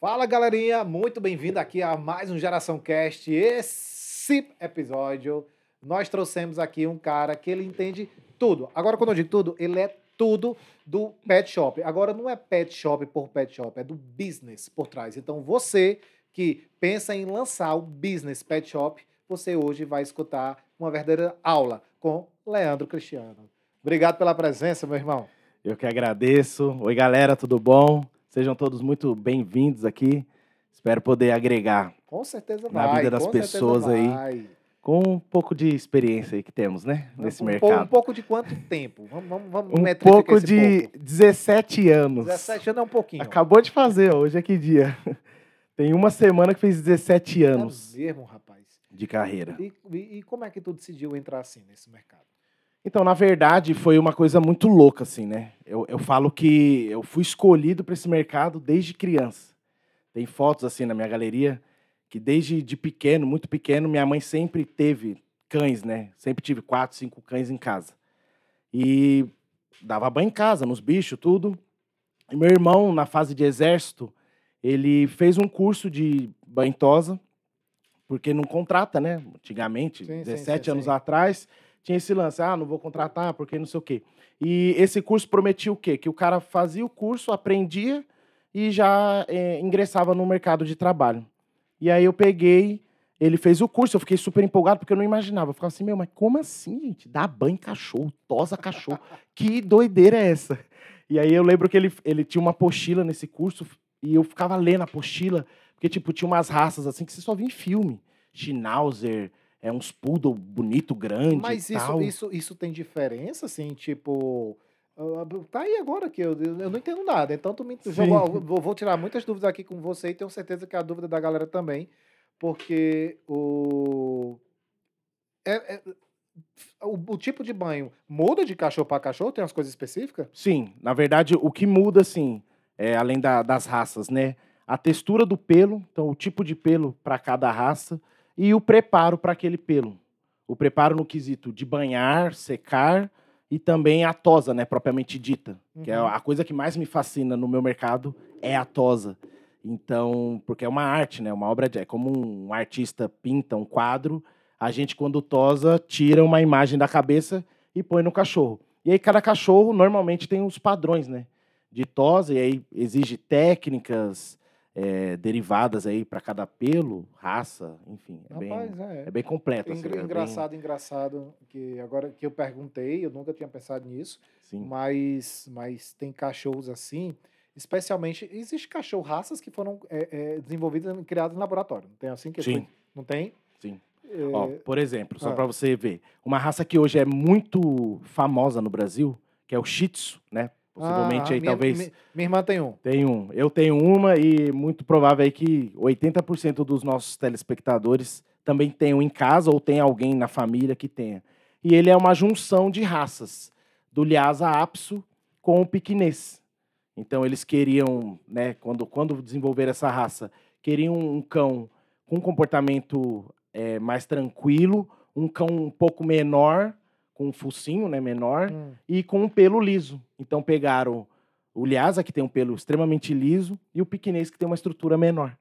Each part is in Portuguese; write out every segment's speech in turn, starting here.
Fala galerinha, muito bem-vindo aqui a mais um Geração Cast. Esse episódio nós trouxemos aqui um cara que ele entende tudo. Agora, quando eu digo tudo, ele é tudo do pet shop. Agora, não é pet shop por pet shop, é do business por trás. Então, você que pensa em lançar o business pet shop, você hoje vai escutar uma verdadeira aula com Leandro Cristiano. Obrigado pela presença, meu irmão. Eu que agradeço. Oi, galera, tudo bom? Sejam todos muito bem-vindos aqui. Espero poder agregar Com certeza Na vida das pessoas aí. vai. com um pouco de experiência aí que temos, né? Nesse um, mercado. pouco- um pouco de quanto tempo? Vamos, vamos, vamos Um pouco de pouco. 17 anos. 17 anos é um pouquinho. Acabou de fazer, hoje é que dia? Tem uma semana que fez 17 É anos mesmo, rapaz. de carreira. E, e- e como é que tu decidiu entrar assim nesse mercado? Então, na verdade, foi uma coisa muito louca, assim, né? Eu, eu falo que eu fui escolhido para esse mercado desde criança. Tem fotos, assim, na minha galeria, que desde de pequeno, muito pequeno, minha mãe sempre teve cães, né? Sempre tive quatro, cinco cães em casa. E dava banho em casa, nos bichos, tudo. E meu irmão, na fase de exército, ele fez um curso de banho tosa, porque não contrata, né? Antigamente, Sim, sim, 17 sim, anos sim. atrás, tinha esse lance, ah, não vou contratar porque não sei o quê. E esse curso prometia o quê? Que o cara fazia o curso, aprendia e já eh, ingressava no mercado de trabalho. E aí eu peguei, ele fez o curso, eu fiquei super empolgado porque eu não imaginava. Eu ficava assim, meu, mas como assim, gente? Dá banho cachorro, tosa cachorro. que doideira é essa? E aí eu lembro que ele, ele tinha uma apostila nesse curso e eu ficava lendo a apostila, porque, tipo, tinha umas raças assim que você só via em filme. Schnauzer, é uns poodle bonito, grande Mas isso, tal. isso, isso tem diferença, assim, tipo. ah, Tá aí agora que eu, eu não entendo nada. Então, tu me jogou, vou, vou tirar muitas dúvidas aqui com você e tenho certeza que a dúvida da galera também. Porque o. é- é- o, o tipo de banho muda de cachorro para cachorro? Tem umas coisas específicas? Sim, na verdade, o que muda, assim, é, além da- das raças, né? A textura do pelo, então o tipo de pelo para cada raça e o preparo para aquele pelo. O preparo no quesito de banhar, secar e também a tosa, né, propriamente dita, que é Uhum. a coisa que mais me fascina no meu mercado é a tosa. Então, porque é uma arte, né, uma obra de é como um artista pinta um quadro, a gente quando tosa tira uma imagem da cabeça e põe no cachorro. E aí cada cachorro normalmente tem os padrões, né? De tosa, e aí exige técnicas eh, derivadas aí para cada pelo, raça, enfim. É, bem, Rapaz, é. é bem completo. assim, Engra- é bem- engraçado, engraçado, que agora que eu perguntei, eu nunca tinha pensado nisso, sim. mas, mas tem cachorros assim, especialmente, existe cachorro raças que foram é, é, desenvolvidas e criadas em laboratório, não tem assim que Sim. foi? Não tem? Sim. É, Ó, por exemplo, só ah. para você ver, uma raça que hoje é muito famosa no Brasil, que é o Shih Tzu, né? Possivelmente ah, aí minha, talvez mi- Minha irmã tem um. tem um. Eu tenho uma e muito provável aí que 80% dos nossos telespectadores também tenham em casa ou tem alguém na família que tenha. E ele é uma junção de raças, do Lhasa Apso com o piquinês. Então eles queriam, né, quando, quando desenvolver essa raça, queriam um cão com um comportamento eh, mais tranquilo, um cão um pouco menor, com um focinho né, menor, Hum. e com um pelo liso. Então pegaram o Lhasa, que tem um pelo extremamente liso, e o piquinês, que tem uma estrutura menor.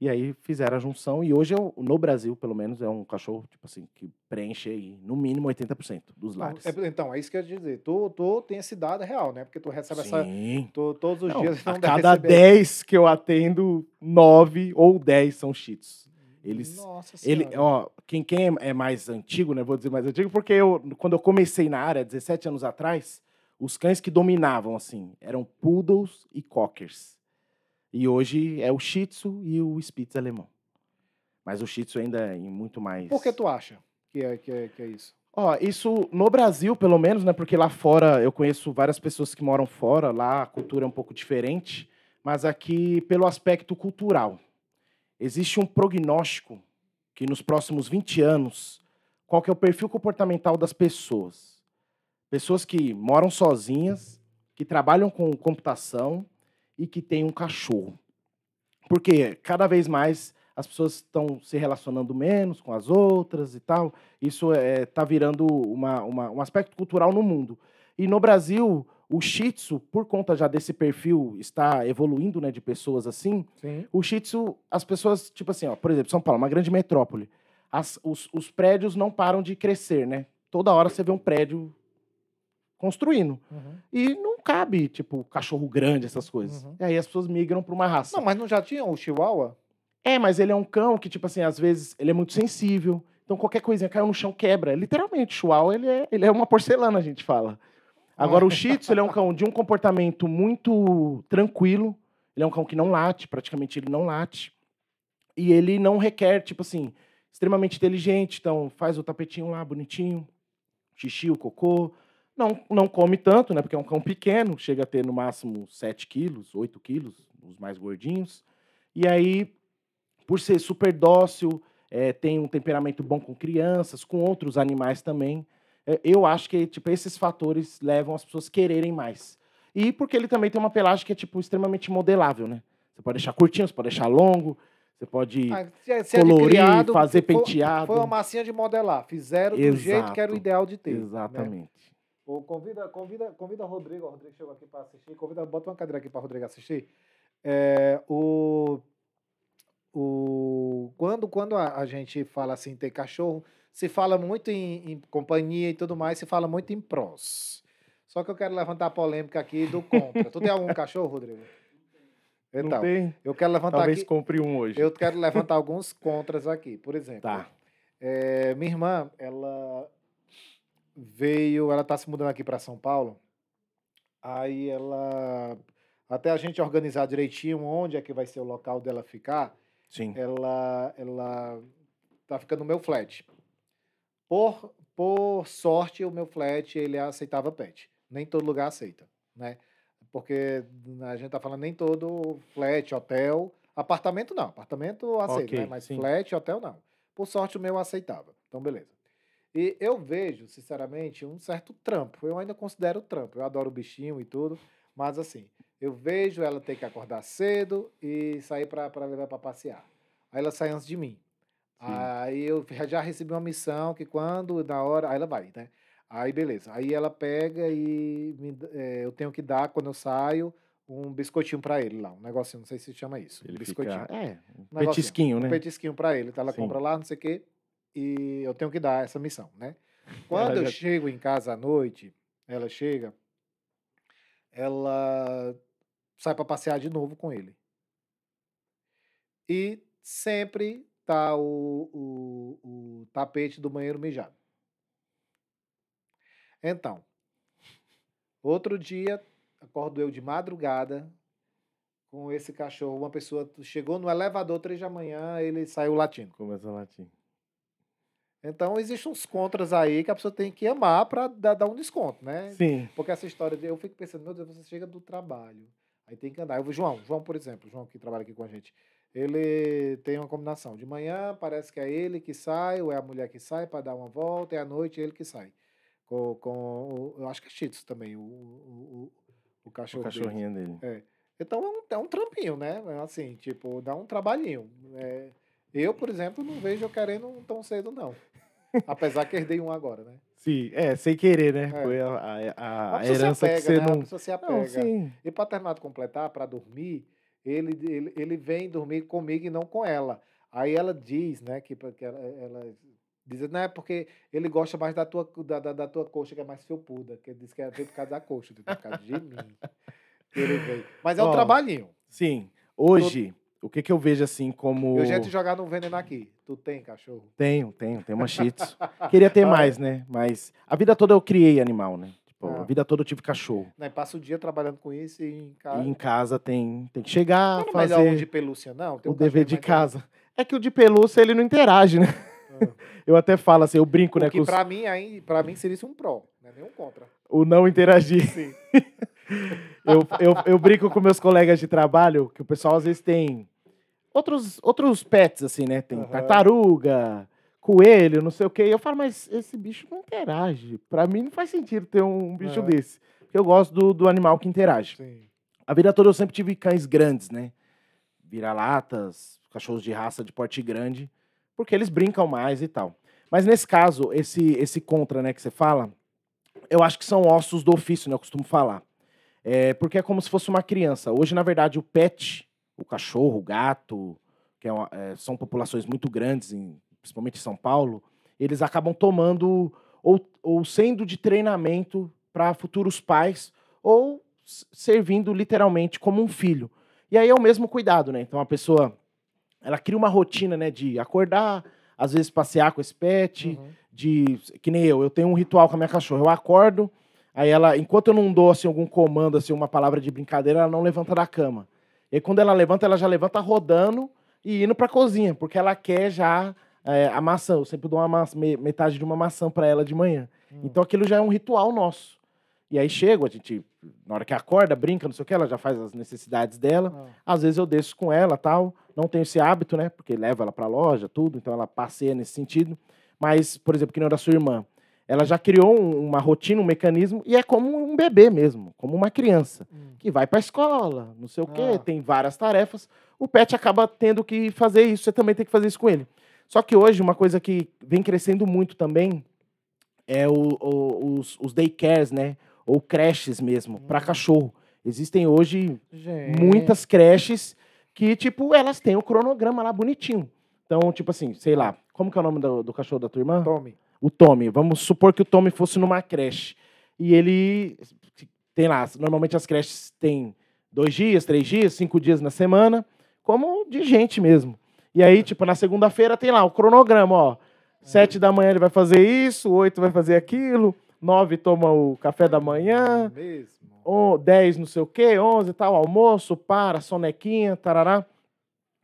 E aí fizeram a junção, e hoje, é o- no Brasil, pelo menos, é um cachorro, tipo assim, que preenche aí, no mínimo 80% dos Não, lares. é- então, é isso que eu ia dizer. Tu, tu tem esse dado real, né? Porque tu recebe essa. Sim. tu- todos os Não, dias a não deve cada receber. 10 que eu atendo, 9 ou 10 são cheats. Eles, Nossa Ele, senhora. ó, quem, quem é- é mais antigo, né? Vou dizer mais antigo, porque eu, quando eu comecei na área, 17 anos atrás, os cães que dominavam, assim, eram poodles e cockers. E hoje é o Shih Tzu e o Spitz alemão. Mas o Shih Tzu ainda é muito mais... Por que tu acha que é, que é, que é isso? Ó, isso no Brasil, pelo menos, né? Porque lá fora eu conheço várias pessoas que moram fora, lá a cultura é um pouco diferente, mas aqui pelo aspecto cultural. Existe um prognóstico que nos próximos 20 anos, qual que é o perfil comportamental das pessoas? Pessoas que moram sozinhas, que trabalham com computação e que têm um cachorro. Porque cada vez mais as pessoas estão se relacionando menos com as outras e tal. Isso está virando uma, uma- um aspecto cultural no mundo. E no Brasil, O Shih Tzu, por conta já desse perfil estar evoluindo, né, de pessoas assim, Sim. o Shih Tzu, as pessoas, tipo assim, ó, por exemplo, São Paulo, uma grande metrópole, as- os, os prédios não param de crescer, né? Toda hora você vê um prédio construindo. Uhum. E não cabe, tipo, cachorro grande, essas coisas. Uhum. E aí as pessoas migram para uma raça. Não, mas não já tinha o Chihuahua? É, mas ele é um cão que, tipo assim, às vezes ele é muito sensível. Então qualquer coisinha caiu no chão, quebra. Literalmente, o Chihuahua, ele é, ele é uma porcelana, a gente fala. Agora, o Shih Tzu, ele é um cão de um comportamento muito tranquilo. Ele é um cão que não late, praticamente ele não late. E ele não requer, tipo assim, extremamente inteligente. Então, faz o tapetinho lá, bonitinho. Xixi, o cocô. Não, não come tanto, né? Porque é um cão pequeno. Chega a ter, no máximo, 7 quilos, 8 quilos, os mais gordinhos. E aí, por ser super dócil, eh, tem um temperamento bom com crianças, com outros animais também. Eh, eu acho que tipo, esses fatores levam as pessoas quererem mais. E porque ele também tem uma pelagem que é tipo, extremamente modelável, né? Você pode deixar curtinho, você pode deixar longo, você pode. Ah, se é- se é colorir, criado, fazer foi- penteado. Foi uma massinha de modelar. Fizeram do jeito que era o Exato. ideal de ter. né? Exatamente. Pô, convida, convida, convida o Rodrigo. O Rodrigo chegou aqui para assistir. Convida, bota uma cadeira aqui para o Rodrigo assistir. É, o, o, quando quando a, a gente fala assim, ter cachorro, se fala muito em, em companhia e tudo mais, se fala muito em prós. Só que eu quero levantar a polêmica aqui do contra. tu tem algum cachorro, Rodrigo? não Então, eu quero levantar Talvez aqui. compre um hoje. Eu quero levantar alguns contras aqui. Por exemplo, Tá. é, minha irmã, ela veio, ela tá se mudando aqui para São Paulo. Aí ela, até a gente organizar direitinho onde é que vai ser o local dela ficar, Sim. ela, ela tá ficando no meu flat. Por, por sorte, o meu flat ele aceitava pet. Nem todo lugar aceita, né? Porque a gente tá falando nem todo flat, hotel, apartamento não, apartamento aceita, Ok, né? Mas sim. flat, hotel não. Por sorte, o meu aceitava. Então, beleza. E eu vejo, sinceramente, um certo trampo. Eu ainda considero trampo. Eu adoro o bichinho e tudo, mas assim, eu vejo ela ter que acordar cedo e sair para levar para passear. Aí ela sai antes de mim. Aí eu já- recebi uma missão que quando, na hora, aí ela vai, né? Aí beleza. Aí ela pega e me eh, eu tenho que dar, quando eu saio, um biscoitinho para ele lá. Um negocinho, não sei se chama isso. Ele um biscoitinho. fica, é, um petisquinho, né? Um petisquinho para ele. Então ela Sim. compra lá, não sei o quê. E eu tenho que dar essa missão, né? Quando eu chego em casa à noite, ela chega, ela sai para passear de novo com ele. E sempre tá o, o, o tapete do banheiro mijado. Então, outro dia, acordo eu de madrugada com esse cachorro. Uma pessoa chegou no elevador três da manhã, ele saiu latindo. Começa a latir. Então, existem uns contras aí que a pessoa tem que amar para dar, dar um desconto, né? Sim. Porque essa história de eu fico pensando, meu Deus, você chega do trabalho, aí tem que andar. Eu, vou- João, João, por exemplo, João que trabalha aqui com a gente, ele tem uma combinação. De manhã parece que é ele que sai, ou é a mulher que sai para dar uma volta, e à noite é ele que sai. Com, com eu acho que é Tzu também, o, o, o, o O cachorro dele. cachorrinho dele. Então é um, é um trampinho, né? É Assim, tipo, dá um trabalhinho. É, eu, por exemplo, não vejo eu querendo um tão cedo, não. Apesar que herdei um agora, né? Sim, é, sem querer, né? É. Foi a, a, a- A a herança apega, que você né? A não. pessoa se Não, apega. sim. E para terminar de completar, para dormir, ele, ele, ele vem dormir comigo e não com ela. Aí ela diz, né, que, que ela, ela diz, não é porque ele gosta mais da tua, da, da, da tua coxa, que é mais felpuda, que ele diz que é por causa da coxa, por causa de mim. ele vem. Mas é um Ó, trabalhinho. Sim. Hoje, o que, que eu vejo assim como. Eu já te jogar no veneno aqui. Tu tem cachorro? Tenho, tenho, tenho uma Shih. Queria ter mais, né? Mas a vida toda eu criei animal, né? Ah. a vida toda eu tive cachorro. Né, passa o dia trabalhando com isso e em casa. E em casa tem, tem que chegar, Não é melhor um fazer de pelúcia, não? Tem o um dever de casa. É que o de pelúcia ele não interage, né? Ah. Eu até falo assim, eu brinco, né? O que os- pra mim, aí, pra mim seria isso um pró, não é nem um contra. o não interagir. Sim. Eu, eu, eu brinco com meus colegas de trabalho, que o pessoal às vezes tem outros, outros pets, assim, né? Tem Aham. tartaruga, coelho, não sei o quê. E eu falo, mas esse bicho não interage. Pra mim não faz sentido ter um bicho É. desse. Porque eu gosto do, do animal que interage. Sim. A vida toda eu sempre tive cães grandes, né? Vira-latas, cachorros de raça de porte grande, porque eles brincam mais e tal. Mas nesse caso, esse, esse contra, né, que você fala, eu acho que são ossos do ofício, né? Eu costumo falar. É, porque é como se fosse uma criança. Hoje, na verdade, o pet, o cachorro, o gato, que é uma- é, são populações muito grandes, em- principalmente em São Paulo, eles acabam tomando ou, ou sendo de treinamento para futuros pais ou servindo literalmente como um filho. E aí é o mesmo cuidado, né? Então a pessoa ela cria uma rotina, né, de acordar, às vezes passear com esse pet, Uhum. de que nem eu, eu tenho um ritual com a minha cachorra. Eu acordo, aí ela, enquanto eu não dou assim algum comando, assim uma palavra de brincadeira, ela não levanta da cama. E aí, quando ela levanta, ela já levanta rodando e indo pra cozinha, porque ela quer já é, a maçã. Eu sempre dou uma maçã- me- metade de uma maçã para ela de manhã. Hum. Então aquilo já é um ritual nosso. E aí chego, a gente, na hora que acorda, brinca, não sei o que, ela já faz as necessidades dela. Ah, Às vezes eu desço com ela, tal. Não tenho esse hábito, né? Porque leva ela pra loja, tudo. Então ela passeia nesse sentido. Mas, por exemplo, que nem da sua irmã. Ela já criou um- uma rotina, um mecanismo. E é como um bebê mesmo. Como uma criança. hum. Que vai pra escola, não sei o quê. Ah. Tem várias tarefas. O pet acaba tendo que fazer isso. Você também tem que fazer isso com ele. Só que hoje, uma coisa que vem crescendo muito também é o- o- os, os daycares, né? Ou creches mesmo, Hum. cachorro. Existem hoje Gente. muitas creches que, tipo, elas têm o cronograma lá bonitinho. Então, tipo assim, sei lá, como que é o nome do, do cachorro da tua irmã? Tome. O Tommy. Vamos supor que o Tommy fosse numa creche. E ele tem lá, normalmente as creches têm dois dias, três dias, cinco dias na semana, como de gente mesmo. E aí, tipo, na segunda-feira tem lá o cronograma, ó. Sete da manhã ele vai fazer isso, oito vai fazer aquilo, nove toma o café da manhã, Mesmo. 10 não sei o quê, 11 tal, almoço, para, sonequinha, tarará.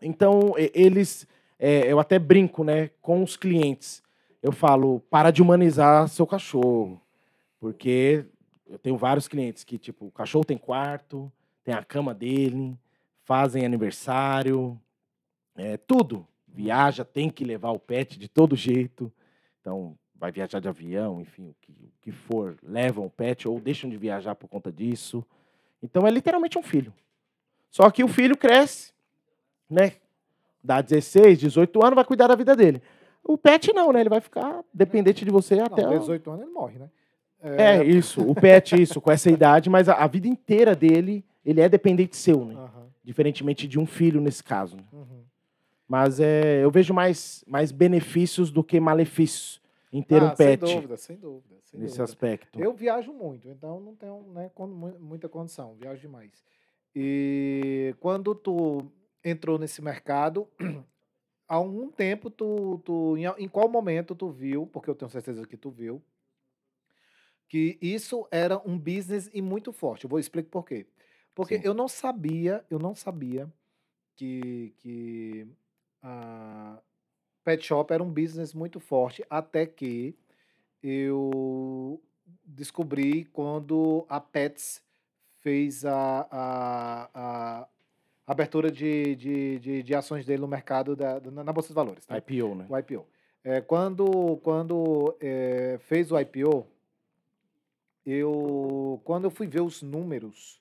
Então, eles, é, eu até brinco, né, com os clientes. Eu falo, para de humanizar seu cachorro. Porque eu tenho vários clientes que, tipo, o cachorro tem quarto, tem a cama dele, fazem aniversário, é, tudo. Viaja, tem que levar o pet de todo jeito. Então, vai viajar de avião, enfim, o que, o que for, levam o pet ou deixam de viajar por conta disso. Então, é literalmente um filho. Só que o filho cresce, né? Dá 16, 18 anos, vai cuidar da vida dele. O pet não, né? Ele vai ficar dependente de você até. O- 18 anos ele morre, né? É, isso. O pet, isso, com essa idade, mas a, a vida inteira dele, ele é dependente seu, né? Aham, Diferentemente de um filho nesse caso. né? uhum. Mas é, eu vejo mais, mais benefícios do que malefícios em ter Ah, um pet Sem dúvida, sem dúvida. Sem nesse dúvida. aspecto. Eu viajo muito, então não tenho né, muita condição, viajo demais. E quando tu entrou nesse mercado, há algum tempo tu, tu em, em qual momento tu viu, porque eu tenho certeza que tu viu, que isso era um business e muito forte. Eu vou explicar por quê. Porque Sim. eu não sabia, eu não sabia que, que a pet shop era um business muito forte até que eu descobri quando a Pets fez a, a, a abertura de, de, de, de ações dele no mercado da, na Bolsa de Valores. tá? IPO, né? O IPO. É, quando quando é, fez o IPO, eu quando eu fui ver os números,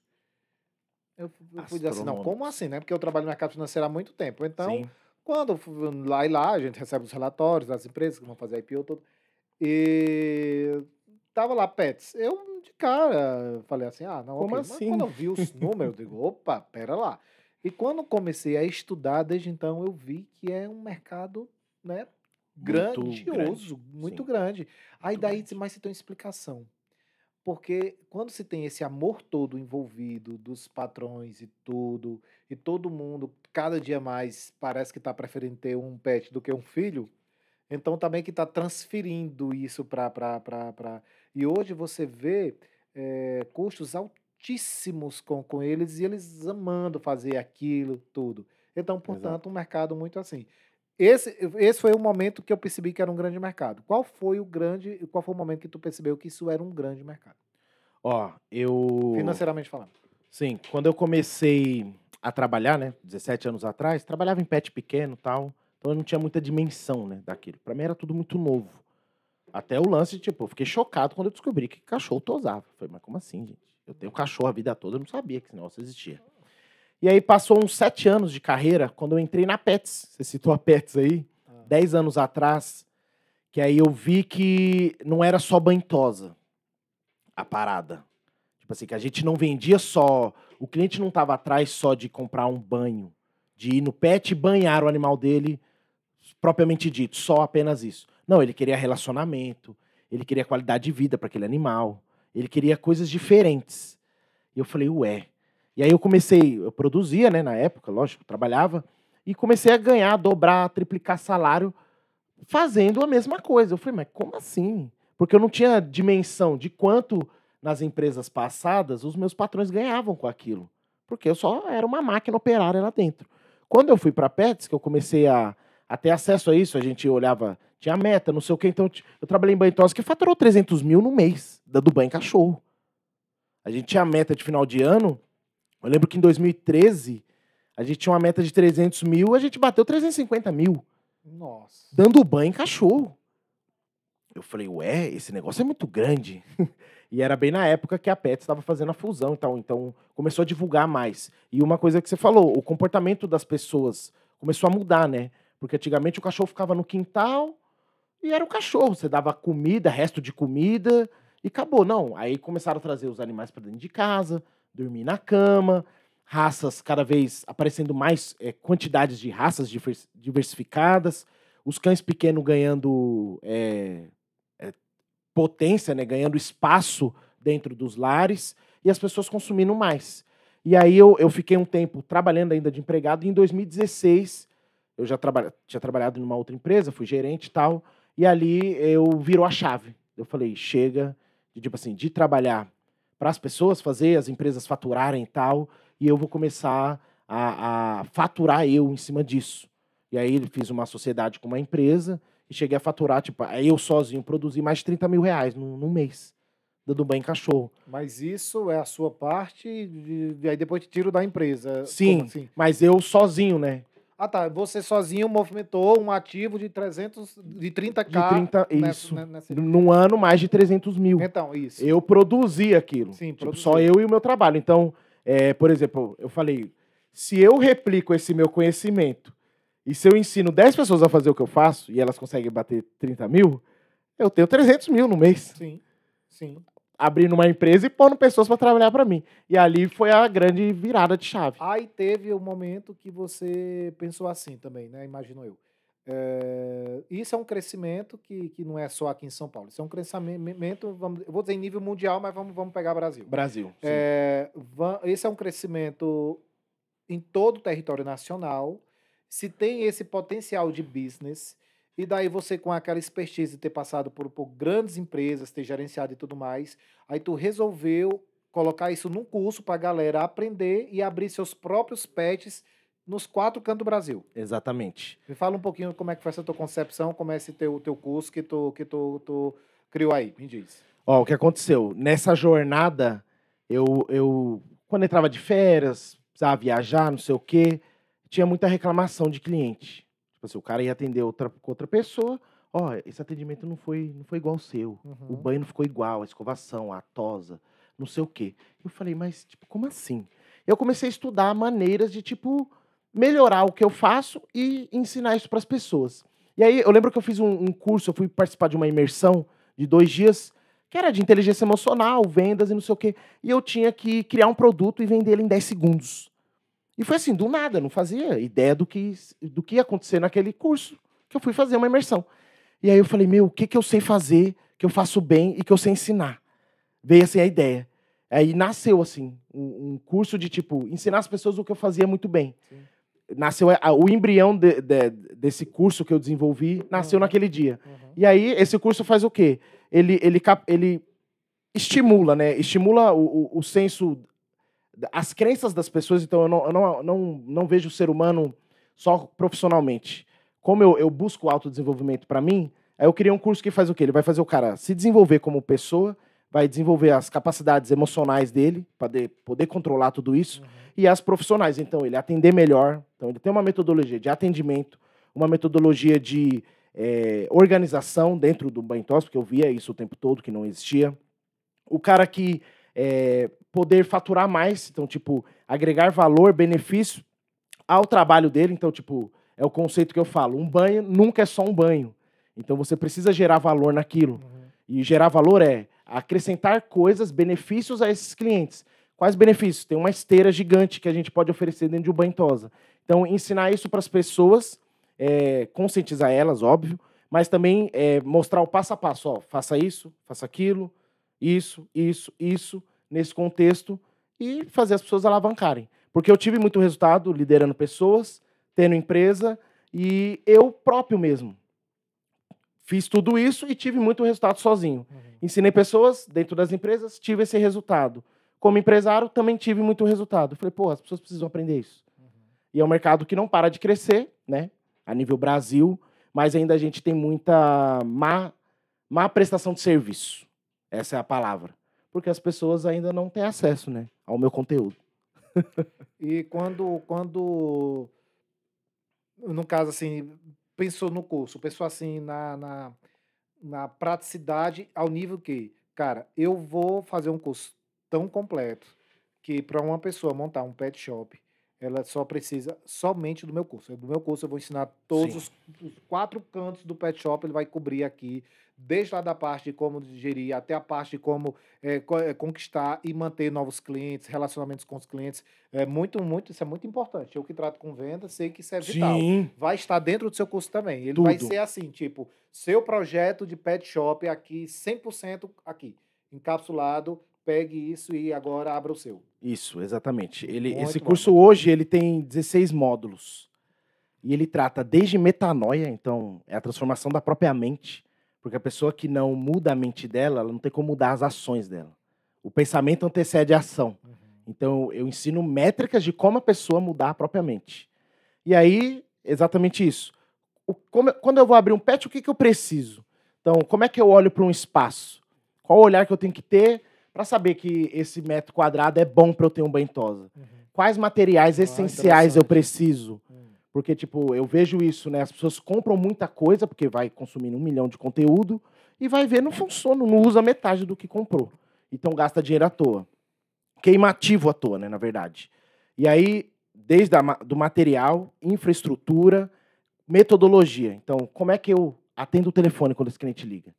eu, eu fui dizer assim, não, como assim, né? Porque eu trabalho no mercado financeiro há muito tempo. Então, Sim. Quando lá e lá, a gente recebe os relatórios das empresas que vão fazer IPO todo. E tava lá Pets. Eu de cara falei assim: "Ah, não, Como ok. assim? Mas quando eu vi os números, eu digo, opa, pera lá. E quando comecei a estudar, desde então eu vi que é um mercado, né, Muito grandioso, muito grande. Aí Muito daí, grande. mas se tem explicação. Porque quando se tem esse amor todo envolvido dos patrões e tudo, e todo mundo, cada dia mais, parece que está preferindo ter um pet do que um filho, então também que está transferindo isso para. E hoje você vê eh, custos altíssimos com, com eles e eles amando fazer aquilo, tudo. Então, portanto, um mercado muito assim. Esse, esse foi o momento que eu percebi que era um grande mercado. Qual foi o grande, qual foi o momento que tu percebeu que isso era um grande mercado? Ó, eu. Financeiramente falando. Sim, quando eu comecei a trabalhar, né, 17 anos atrás, trabalhava em pet pequeno e tal, então eu não tinha muita dimensão, né, daquilo. Pra mim era tudo muito novo. Até o lance, tipo, eu fiquei chocado quando eu descobri que cachorro tosava. Falei, mas como assim, gente? Eu tenho cachorro a vida toda, eu não sabia que esse negócio existia. E aí passou uns sete anos de carreira, quando eu entrei na Pets. Você citou a Pets aí, Ah. dez anos atrás, que aí eu vi que não era só banhosa a parada. Tipo assim, que a gente não vendia só. O cliente não estava atrás só de comprar um banho, de ir no pet e banhar o animal dele, propriamente dito, só apenas isso. Não, ele queria relacionamento, ele queria qualidade de vida para aquele animal, ele queria coisas diferentes. E eu falei, ué. E aí eu comecei, eu produzia, né, na época, lógico, trabalhava, e comecei a ganhar, dobrar, triplicar salário fazendo a mesma coisa. Eu falei, mas como assim? Porque eu não tinha dimensão de quanto nas empresas passadas os meus patrões ganhavam com aquilo. Porque eu só era uma máquina operária lá dentro. Quando eu fui para a Pets, que eu comecei a, a, ter acesso a isso, a gente olhava, tinha meta, não sei o quê. Então, eu trabalhei em banho tosse que faturou 300 mil no mês, dando banho em cachorro. A gente tinha meta de final de ano. Eu lembro que em 2013, a gente tinha uma meta de 300 mil, a gente bateu 350 mil. Nossa. Dando banho em cachorro. Eu falei, ué, esse negócio é muito grande. e era bem na época que a Pet estava fazendo a fusão e tal. Então, começou a divulgar mais. E uma coisa que você falou, o comportamento das pessoas começou a mudar, né? Porque antigamente o cachorro ficava no quintal e era o cachorro. Você dava comida, resto de comida e acabou. Não, aí começaram a trazer os animais para dentro de casa, dormir na cama, raças cada vez aparecendo mais é, quantidades de raças diversificadas, os cães pequenos ganhando é, potência, né, ganhando espaço dentro dos lares e as pessoas consumindo mais. E aí eu, eu fiquei um tempo trabalhando ainda de empregado e em 2016 eu já trabalha, tinha trabalhado numa outra empresa, fui gerente e tal, e ali eu virou a chave. Eu falei, chega de tipo assim, de trabalhar para as pessoas fazer as empresas faturarem e tal, e eu vou começar a, a faturar eu em cima disso. E aí fiz uma sociedade com uma empresa e cheguei a faturar, tipo, eu sozinho produzi mais de 30 mil reais num, num mês, dando banho em cachorro. Mas isso é a sua parte, e aí depois te tiro da empresa. Sim, assim? mas eu sozinho, né? Ah, tá. Você sozinho movimentou um ativo de 300, de 30k. De 30, isso. Nessa, nessa... Num ano, mais de 300 mil. Então, isso. Eu produzi aquilo. Sim, tipo, Só eu e o meu trabalho. Então, é, por exemplo, eu falei, se eu replico esse meu conhecimento e se eu ensino 10 pessoas a fazer o que eu faço e elas conseguem bater 30 mil, eu tenho 300 mil no mês. Sim, sim. Abrindo uma empresa e pondo pessoas para trabalhar para mim. E ali foi a grande virada de chave. Aí teve o um momento que você pensou assim também, né? Imagino eu. É, isso é um crescimento que, que não é só aqui em São Paulo. Isso é um crescimento, vamos, eu vou dizer em nível mundial, mas vamos, vamos pegar Brasil. Brasil. É, esse é um crescimento em todo o território nacional se tem esse potencial de business, e daí você com aquela expertise de ter passado por, por grandes empresas, ter gerenciado e tudo mais, aí tu resolveu colocar isso num curso para a galera aprender e abrir seus próprios pets nos quatro cantos do Brasil. Exatamente. Me fala um pouquinho como é que foi essa tua concepção, como é esse teu, teu curso que tu, que tu, tu criou aí, me diz. Ó, o que aconteceu? Nessa jornada, eu, eu quando entrava de férias, precisava viajar, não sei o quê, tinha muita reclamação de cliente. Tipo assim, o cara ia atender outra, outra pessoa, ó, oh, esse atendimento não foi, não foi igual ao seu. Uhum. O banho não ficou igual, a escovação, a tosa, não sei o quê. Eu falei, mas, tipo, como assim? Eu comecei a estudar maneiras de, tipo, melhorar o que eu faço e ensinar isso para as pessoas. E aí, eu lembro que eu fiz um, um curso, eu fui participar de uma imersão de dois dias, que era de inteligência emocional, vendas e não sei o quê. E eu tinha que criar um produto e vender ele em 10 segundos. E foi assim, do nada, não fazia ideia do que, do que ia acontecer naquele curso que eu fui fazer uma imersão. E aí eu falei, meu, o que, que eu sei fazer, que eu faço bem e que eu sei ensinar? Veio assim a ideia. Aí nasceu assim, um, um curso de tipo, ensinar as pessoas o que eu fazia muito bem. Sim. Nasceu a, o embrião de, de, desse curso que eu desenvolvi, nasceu uhum. naquele dia. Uhum. E aí, esse curso faz o quê? Ele, ele, ele estimula, né? Estimula o, o, o senso as crenças das pessoas, então eu não, eu não, não, não vejo o ser humano só profissionalmente. Como eu, eu busco autodesenvolvimento para mim, aí eu queria um curso que faz o quê? Ele vai fazer o cara se desenvolver como pessoa, vai desenvolver as capacidades emocionais dele, para de, poder controlar tudo isso, uhum. e as profissionais. Então, ele atender melhor. Então, ele tem uma metodologia de atendimento, uma metodologia de é, organização dentro do banho porque eu via isso o tempo todo, que não existia. O cara que é, poder faturar mais, então, tipo, agregar valor, benefício ao trabalho dele. Então, tipo, é o conceito que eu falo. Um banho nunca é só um banho. Então, você precisa gerar valor naquilo. Uhum. E gerar valor é acrescentar coisas, benefícios a esses clientes. Quais benefícios? Tem uma esteira gigante que a gente pode oferecer dentro de um banho tosa. Então, ensinar isso para as pessoas, é, conscientizar elas, óbvio, mas também é, mostrar o passo a passo. Ó, faça isso, faça aquilo, isso, isso, isso, nesse contexto, e fazer as pessoas alavancarem. Porque eu tive muito resultado liderando pessoas, tendo empresa, e eu próprio mesmo. Fiz tudo isso e tive muito resultado sozinho. Uhum. Ensinei pessoas dentro das empresas, tive esse resultado. Como empresário, também tive muito resultado. Falei, pô, as pessoas precisam aprender isso. Uhum. E é um mercado que não para de crescer, né? A nível Brasil, mas ainda a gente tem muita má, má prestação de serviço. Essa é a palavra. Porque as pessoas ainda não têm acesso né, ao meu conteúdo. e quando, quando, no caso assim, pensou no curso, pensou assim na, na, na praticidade ao nível que, cara, eu vou fazer um curso tão completo que para uma pessoa montar um pet shop, ela só precisa somente do meu curso. Do meu curso eu vou ensinar todos os, os, quatro cantos do pet shop, ele vai cobrir aqui, desde lá da parte de como gerir até a parte de como é, conquistar e manter novos clientes, relacionamentos com os clientes. É muito, muito, isso é muito importante. Eu que trato com venda, sei que isso é vital. Sim. Vai estar dentro do seu curso também. Ele Tudo. vai ser assim, tipo, seu projeto de pet shop aqui, 100% aqui, encapsulado, pegue isso e agora abra o seu. Isso, exatamente. Ele, esse curso bom. hoje ele tem 16 módulos. E ele trata desde metanoia, então é a transformação da própria mente, porque a pessoa que não muda a mente dela, ela não tem como mudar as ações dela. O pensamento antecede a ação. Uhum. Então eu ensino métricas de como a pessoa mudar a própria mente. E aí, exatamente isso. O, como, quando eu vou abrir um pet, o que, que eu preciso? Então, como é que eu olho para um espaço? Qual o olhar que eu tenho que ter para saber que esse metro quadrado é bom para eu ter um banho tosa? Uhum. Quais materiais ah, essenciais eu preciso? Uhum. Porque, tipo, eu vejo isso, né? As pessoas compram muita coisa, porque vai consumindo um milhão de conteúdo, e vai ver, não funciona, não usa metade do que comprou. Então gasta dinheiro à toa. Queimativo à toa, né, na verdade. E aí, desde a, do material, infraestrutura, metodologia. Então, como é que eu atendo o telefone quando esse cliente liga?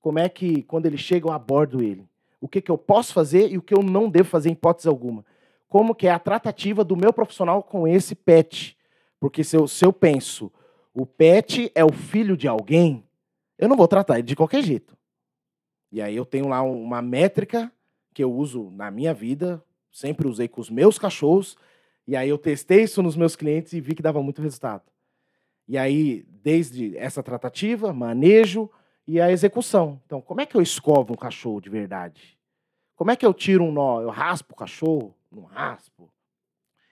Como é que, quando ele chega, eu abordo ele? O que, que eu posso fazer e o que eu não devo fazer em hipótese alguma. Como que é a tratativa do meu profissional com esse pet. Porque se eu, se eu penso, o pet é o filho de alguém, eu não vou tratar ele de qualquer jeito. E aí eu tenho lá uma métrica que eu uso na minha vida, sempre usei com os meus cachorros, e aí eu testei isso nos meus clientes e vi que dava muito resultado. E aí, desde essa tratativa, manejo, e a execução. Então, como é que eu escovo um cachorro de verdade? Como é que eu tiro um nó? Eu raspo o cachorro? Não raspo?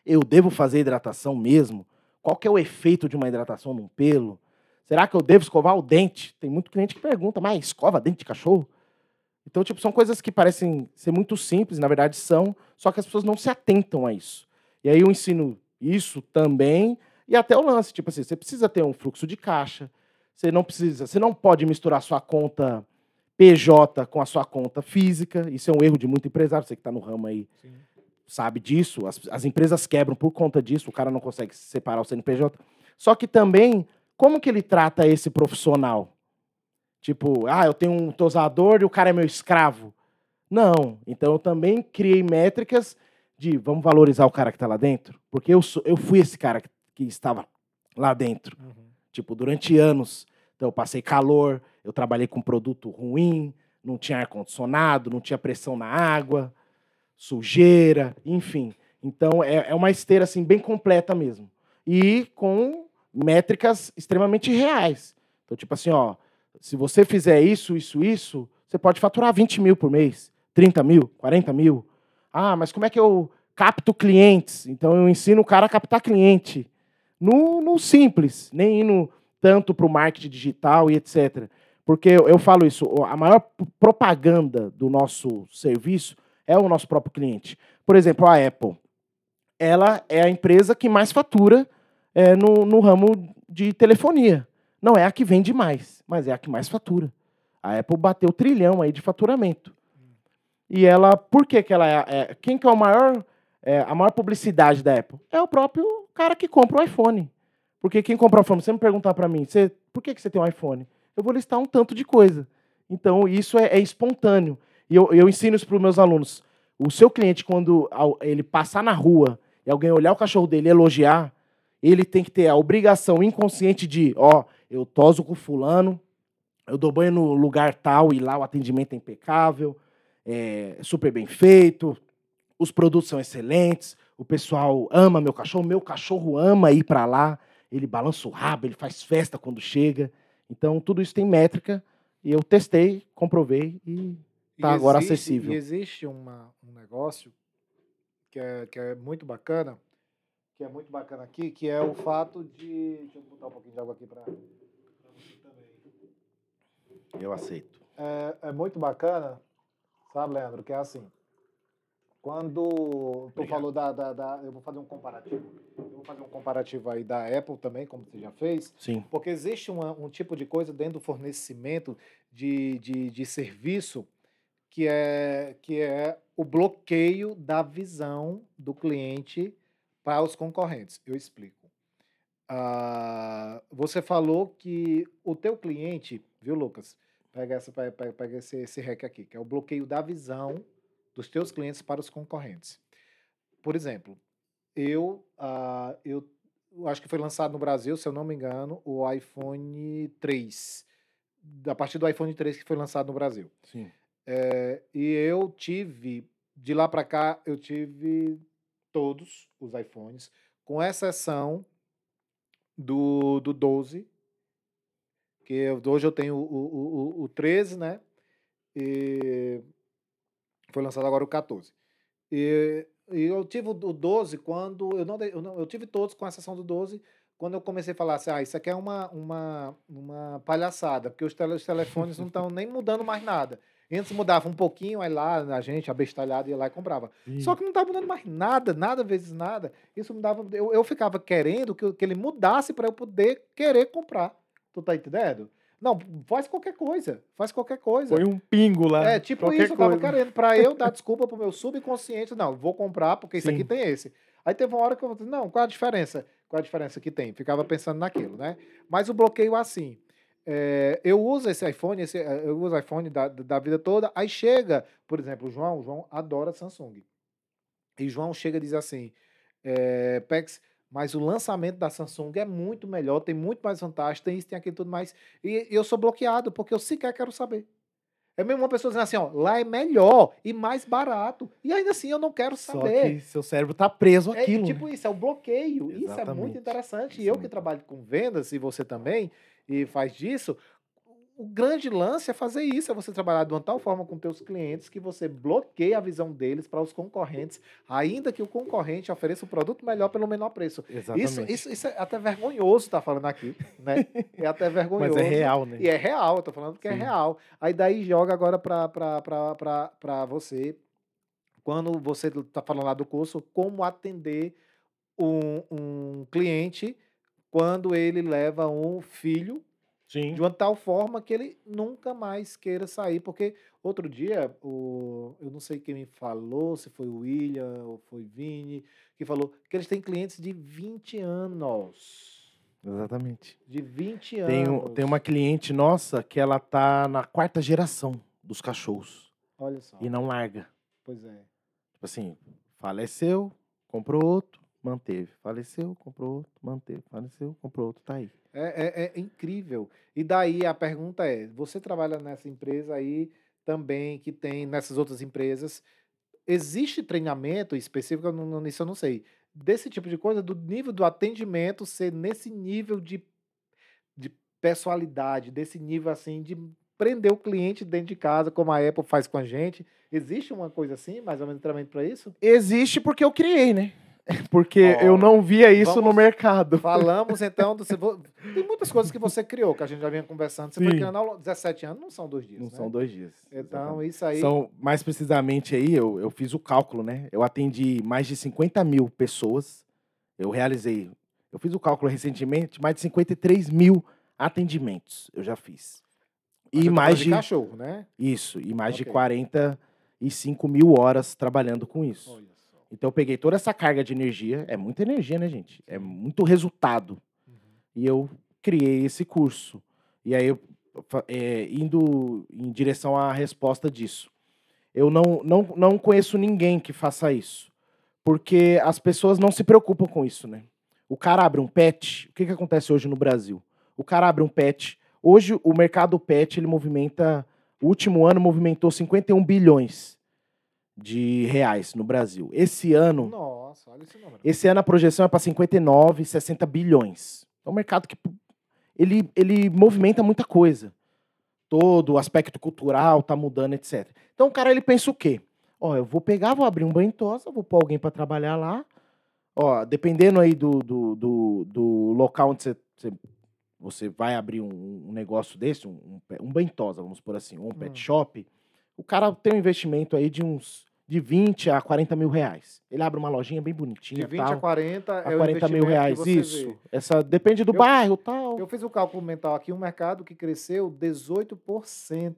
Eu devo fazer hidratação mesmo? Qual que é o efeito de uma hidratação num pelo? Será que eu devo escovar o dente? Tem muito cliente que pergunta, mas escova dente de cachorro? Então, tipo, são coisas que parecem ser muito simples, na verdade são, só que as pessoas não se atentam a isso. E aí eu ensino isso também, e até o lance, tipo assim, você precisa ter um fluxo de caixa, você não precisa, você não pode misturar sua conta PJ com a sua conta física. Isso é um erro de muito empresário. Você que está no ramo aí Sim. sabe disso. As, as empresas quebram por conta disso. O cara não consegue separar o CNPJ. Só que também, como que ele trata esse profissional? Tipo, ah, eu tenho um tosador e o cara é meu escravo. Não. Então eu também criei métricas de vamos valorizar o cara que está lá dentro, porque eu, sou, eu fui esse cara que, que estava lá dentro. Uhum. Tipo, durante anos, então, eu passei calor, eu trabalhei com produto ruim, não tinha ar-condicionado, não tinha pressão na água, sujeira, enfim. Então, é, é uma esteira assim, bem completa mesmo. E com métricas extremamente reais. Então, tipo assim, ó, se você fizer isso, isso, isso, você pode faturar 20 mil por mês, 30 mil, 40 mil. Ah, mas como é que eu capto clientes? Então, eu ensino o cara a captar cliente no, no simples, nem indo tanto para o marketing digital e etc. Porque eu, eu falo isso, a maior propaganda do nosso serviço é o nosso próprio cliente. Por exemplo, a Apple. Ela é a empresa que mais fatura é, no, no ramo de telefonia. Não é a que vende mais, mas é a que mais fatura. A Apple bateu trilhão aí de faturamento. E ela, por que, que ela é, é Quem que é o maior, é, a maior publicidade da Apple? É o próprio cara que compra o iPhone. Porque quem compra o iPhone, você me perguntar para mim, você, por que, que você tem um iPhone? Eu vou listar um tanto de coisa. Então, isso é, é espontâneo. E eu, eu ensino isso para os meus alunos. O seu cliente, quando ele passar na rua e alguém olhar o cachorro dele e elogiar, ele tem que ter a obrigação inconsciente de, ó, eu toso com fulano, eu dou banho no lugar tal e lá o atendimento é impecável, é super bem feito, os produtos são excelentes, o pessoal ama meu cachorro, meu cachorro ama ir para lá, ele balança o rabo, ele faz festa quando chega. Então, tudo isso tem métrica e eu testei, comprovei e E Tá agora acessível. E existe uma, um negócio que é, que é muito bacana, que é muito bacana aqui, que é o fato de. Deixa eu botar um pouquinho de água aqui para você também. eu aceito. É, é muito bacana, sabe, Leandro, que é assim. Quando tu falou da, da, da- Eu vou fazer um comparativo. Eu vou fazer um comparativo aí da Apple também, como você já fez. Sim. Porque existe uma- um tipo de coisa dentro do fornecimento de, de, de serviço que é, que é o bloqueio da visão do cliente para os concorrentes. Eu explico. Ah, você falou que o teu cliente, viu, Lucas? Pega, essa, pega- pega esse, esse rec aqui, que é o bloqueio da visão dos teus clientes para os concorrentes. Por exemplo, eu, eu eu acho que foi lançado no Brasil, se eu não me engano, o iPhone 3. A partir do iPhone 3 que foi lançado no Brasil. Sim. É, e eu tive, de lá para cá, eu tive todos os iPhones, com exceção do, do 12, que eu- hoje eu tenho o, o, o, o 13, né? E foi lançado agora o 14. E, e eu tive o do 12 quando. Eu, não, eu, não, eu tive todos, com exceção do 12, quando eu comecei a falar assim: ah, isso aqui é uma, uma, uma palhaçada, porque os, tele, os telefones não estão nem mudando mais nada. Antes mudava um pouquinho, aí lá a gente, abestalhado, ia lá e comprava. Só que não estava mudando mais nada, nada vezes nada. Isso me dava. Eu, eu ficava querendo que, que ele mudasse para eu poder querer comprar. Tu tá entendendo? Não, faz qualquer coisa. Faz qualquer coisa. Foi um pingo lá. É, tipo isso, eu tava coisa. querendo. Pra eu dar desculpa pro meu subconsciente, não, vou comprar porque isso aqui Sim. tem esse. Aí teve uma hora que eu falei, não, qual a diferença? Qual a diferença que tem? Ficava pensando naquilo, né? Mas o bloqueio é assim. é, eu uso esse iPhone, esse, eh, eu uso iPhone da, da vida toda, aí chega, por exemplo, o João, o João adora Samsung. E João chega e diz assim, é, Pex, mas o lançamento da Samsung é muito melhor, tem muito mais vantagem, tem isso, tem aquilo, tudo mais. E eu sou bloqueado, porque eu sequer quero saber. É mesmo uma pessoa dizendo assim, ó, lá é melhor e mais barato. E ainda assim eu não quero Só saber. que seu cérebro tá preso É àquilo. tipo né? isso, é o bloqueio. Isso é muito Exatamente. interessante. E é eu que trabalho com vendas, e você também, e faz disso, o grande lance é fazer isso, é você trabalhar de uma tal forma com teus clientes que você bloqueia a visão deles para os concorrentes, ainda que o concorrente ofereça um produto melhor pelo menor preço. Exatamente. Isso, isso, isso é até vergonhoso estar falando aqui, né? É até vergonhoso. Mas é real, né? E é real, eu tô falando que é Sim. real. Aí daí joga agora para você, quando você tá falando lá do curso, como atender um, um cliente quando ele leva um filho Sim. de uma tal forma que ele nunca mais queira sair. Porque outro dia, o, eu não sei quem me falou, se foi o William ou foi Vini, que falou que eles têm clientes de 20 anos. Exatamente. De 20 Tem, anos. um- tem uma cliente nossa que ela tá na quarta geração dos cachorros Olha só. e não larga. Pois é. Tipo assim, faleceu, comprou outro, manteve. Faleceu, comprou outro, manteve. Faleceu, comprou outro, tá aí. É, é- é incrível. E daí a pergunta é: você trabalha nessa empresa aí também, que tem nessas outras empresas, existe treinamento específico? Eu não- Isso eu não sei. Desse tipo de coisa, do nível do atendimento ser nesse nível de, de pessoalidade, desse nível assim, de prender o cliente dentro de casa, como a Apple faz com a gente. Existe uma coisa assim, mais ou menos treinamento para isso? Existe porque eu criei, né? Porque Ó, eu não via isso no vamos- mercado. Falamos então do. Tem muitas coisas que você criou, que a gente já vinha conversando. Você foi Sim. criando ao longo- 17 anos, não são dois dias. Não né? são dois dias. Então, exatamente. isso aí. São, mais precisamente aí, eu, eu fiz o cálculo, né? Eu atendi mais de 50 mil pessoas. Eu realizei, eu fiz o cálculo recentemente, mais de 53 mil atendimentos eu já fiz. Você E tá mais falando de, cachorro, né? isso, e mais de Ok. 45 mil horas trabalhando com isso. Olha. Então eu peguei toda essa carga de energia, é muita energia, né, gente? É muito resultado. Uhum. E eu criei esse curso. E aí, eu, é, indo em direção à resposta disso. Eu não, não, não conheço ninguém que faça isso. Porque as pessoas não se preocupam com isso, né? O cara abre um pet. O que, que acontece hoje no Brasil? O cara abre um pet. Hoje, o mercado pet, ele movimenta. O último ano movimentou 51 bilhões de reais no Brasil. Esse ano. Nossa, olha esse número. Esse ano a projeção é para 59, 60 bilhões. É um mercado que ele, ele movimenta muita coisa. Todo o aspecto cultural tá mudando, etc. Então o cara ele pensa o quê? Ó, eu vou pegar, vou abrir um banho tosa, vou pôr alguém para trabalhar lá. Ó, dependendo aí do, do, do, do local onde você, você, você vai abrir um, um negócio desse, um, um, um banho tosa, vamos por assim, um pet Hum. shop, o cara tem um investimento aí de uns de 20 a 40 mil reais. Ele abre uma lojinha bem De bonitinha 20 tal. a 40 a é o 40 mil reais, isso. vê. Essa, depende do Eu- bairro tal. Eu fiz o cálculo mental aqui, um mercado que cresceu 18%.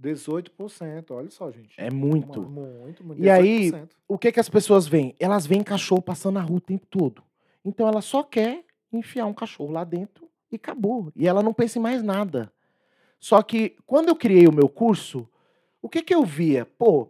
18%, olha só, gente. É muito. Muito, muito. E aí, 18%. O que, que as pessoas veem? Elas veem cachorro passando na rua o tempo todo. Então ela só quer enfiar um cachorro lá dentro e acabou. E ela não pensa em mais nada. Só que quando eu criei o meu curso, o que, que eu via? Pô,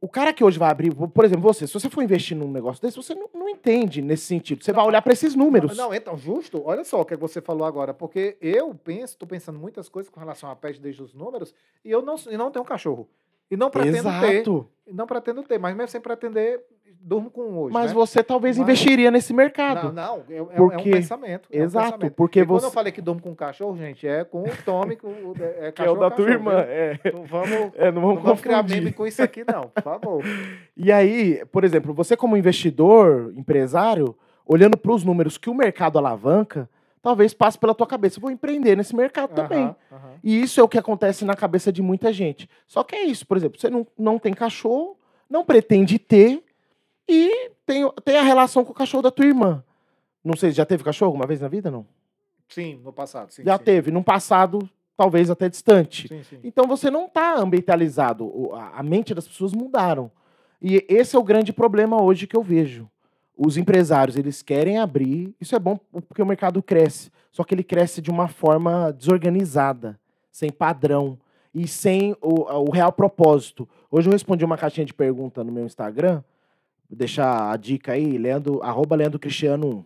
o cara que hoje vai abrir, por exemplo, você, se você for investir num negócio desse, você não, não entende nesse sentido. Você vai olhar para esses números. Não, então, justo, olha só o que você falou agora, porque eu penso, estou pensando muitas coisas com relação a pet desde os números, e eu não, e não tenho um cachorro. E não pretendo ter. Exato. E não pretendo ter, mas mesmo sem pretender, durmo com um hoje. Mas né? você talvez Mas- investiria nesse mercado. Não, não, é, é- é um Porque- pensamento. é um Exato, pensamento. porque E quando você. eu falei que durmo com um cachorro, gente, é com o Tommy, com o, é Que é o cachorro, da tua cachorro, irmã. viu? É. Não vamos, É, não vamos, não vamos criar meme com isso aqui, não, por favor. E aí, por exemplo, você como investidor, empresário, olhando para os números que o mercado alavanca, talvez passe pela tua cabeça, vou empreender nesse mercado também. Aham, aham. E isso é o que acontece na cabeça de muita gente. Só que é isso, por exemplo, você não, não tem cachorro, não pretende ter e tem, tem a relação com o cachorro da tua irmã. Não sei, já teve cachorro alguma vez na vida, não? Sim, no passado, sim. já sim. teve, num passado talvez até distante. Sim, sim. Então você não está ambientalizado. A mente das pessoas mudaram. E esse é o grande problema hoje que eu vejo. Os empresários, eles querem abrir. Isso é bom porque o mercado cresce. Só que ele cresce de uma forma desorganizada, sem padrão e sem o, o real propósito. Hoje eu respondi uma caixinha de pergunta no meu Instagram. Vou deixar a dica aí, Leandro, arroba Leandro Cristiano 1.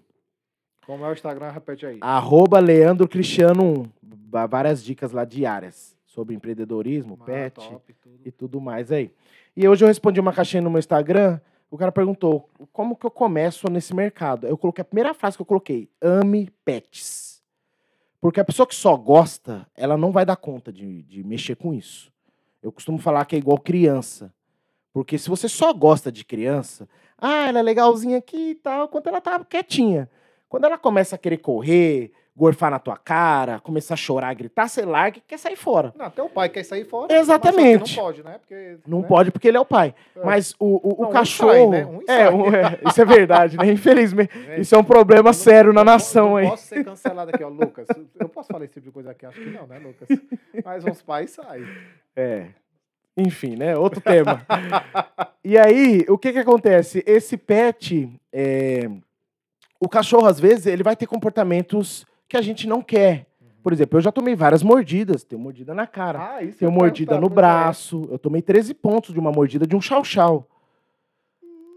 Como é o Instagram, repete aí. Arroba Leandro Cristiano 1. Va- Várias dicas lá diárias sobre empreendedorismo, Ah, pet top, tudo. e tudo mais aí. E hoje eu respondi uma caixinha no meu Instagram. O cara perguntou como que eu começo nesse mercado. Eu coloquei a primeira frase que eu coloquei: ame pets. Porque a pessoa que só gosta, ela não vai dar conta de, de mexer com isso. Eu costumo falar que é igual criança. Porque se você só gosta de criança, ah, ela é legalzinha aqui e tal, quando ela tá quietinha. Quando ela começa a querer correr, gorfar na tua cara, começar a chorar, gritar, você larga e quer sair fora. Não, até o pai quer sair fora. Exatamente. Não pode, né? Porque, Não né? pode porque ele é o pai. É. Mas o, o, o Não, um cachorro. sai, né? Um é, um- é, isso é verdade, né? Infelizmente. Gente, Isso é um problema não- sério na nação aí. posso ser cancelado aqui, ó, Lucas. Eu posso falar esse tipo de coisa aqui? Acho que não, né, Lucas? Mas uns pais saem. É. Enfim, né? Outro tema. e aí, o que que acontece? Esse pet, é, o cachorro, às vezes, ele vai ter comportamentos que a gente não quer. Por exemplo, eu já tomei várias mordidas. Tenho mordida na cara. Ah, isso Tenho ia mordida no é. braço. Eu tomei 13 pontos de uma mordida de um chau-chau.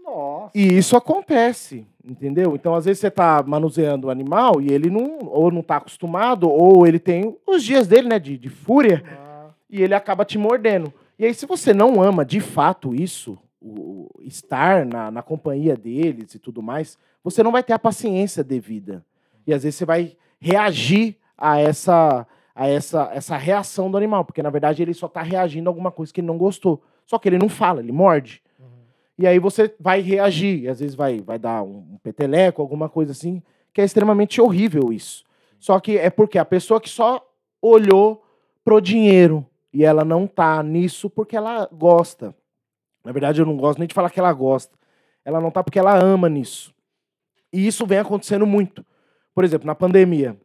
Nossa. E isso acontece, entendeu? Então, às vezes, você tá manuseando o animal e ele não, ou não tá acostumado, ou ele tem os dias dele, né, de, de fúria, Ah, e ele acaba te mordendo. E aí, se você não ama de fato isso, o, estar na, na companhia deles e tudo mais, você não vai ter a paciência devida. E às vezes você vai reagir a essa, a essa, essa reação do animal, porque na verdade ele só está reagindo a alguma coisa que ele não gostou. Só que ele não fala, ele morde. uhum. E aí você vai reagir, às vezes vai, vai dar um, um peteleco, alguma coisa assim, que é extremamente horrível isso. Só que é porque a pessoa que só olhou pro dinheiro e ela não tá nisso porque ela gosta. Na verdade, eu não gosto nem de falar que ela gosta. Ela não tá porque ela ama nisso. E isso vem acontecendo muito. Por exemplo, na pandemia,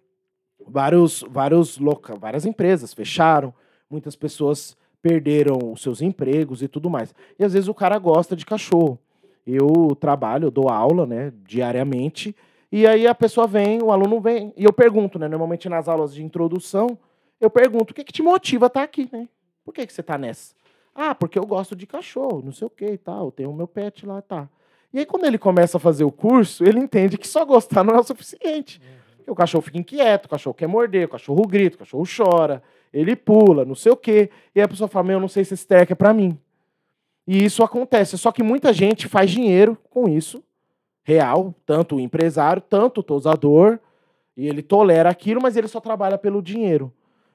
vários, vários loca, várias empresas fecharam, muitas pessoas perderam os seus empregos e tudo mais. E às vezes o cara gosta de cachorro. Eu trabalho, eu dou aula, né, diariamente, e aí a pessoa vem, o aluno vem, e eu pergunto, né, normalmente nas aulas de introdução, eu pergunto, o que, que te motiva a estar aqui, né? Por que, que você está nessa? Ah, porque eu gosto de cachorro, não sei o que e tal, eu tenho o meu pet lá, tá. E aí, quando ele começa a fazer o curso, ele entende que só gostar não é o suficiente. O cachorro fica inquieto, o cachorro quer morder, o cachorro grita, o cachorro chora, ele pula, não sei o quê. E aí a pessoa fala, meu, eu não sei se esse treco é pra mim. E isso acontece. Só que muita gente faz dinheiro com isso, real, tanto o empresário, tanto o tosador, e ele tolera aquilo, mas ele só trabalha pelo dinheiro.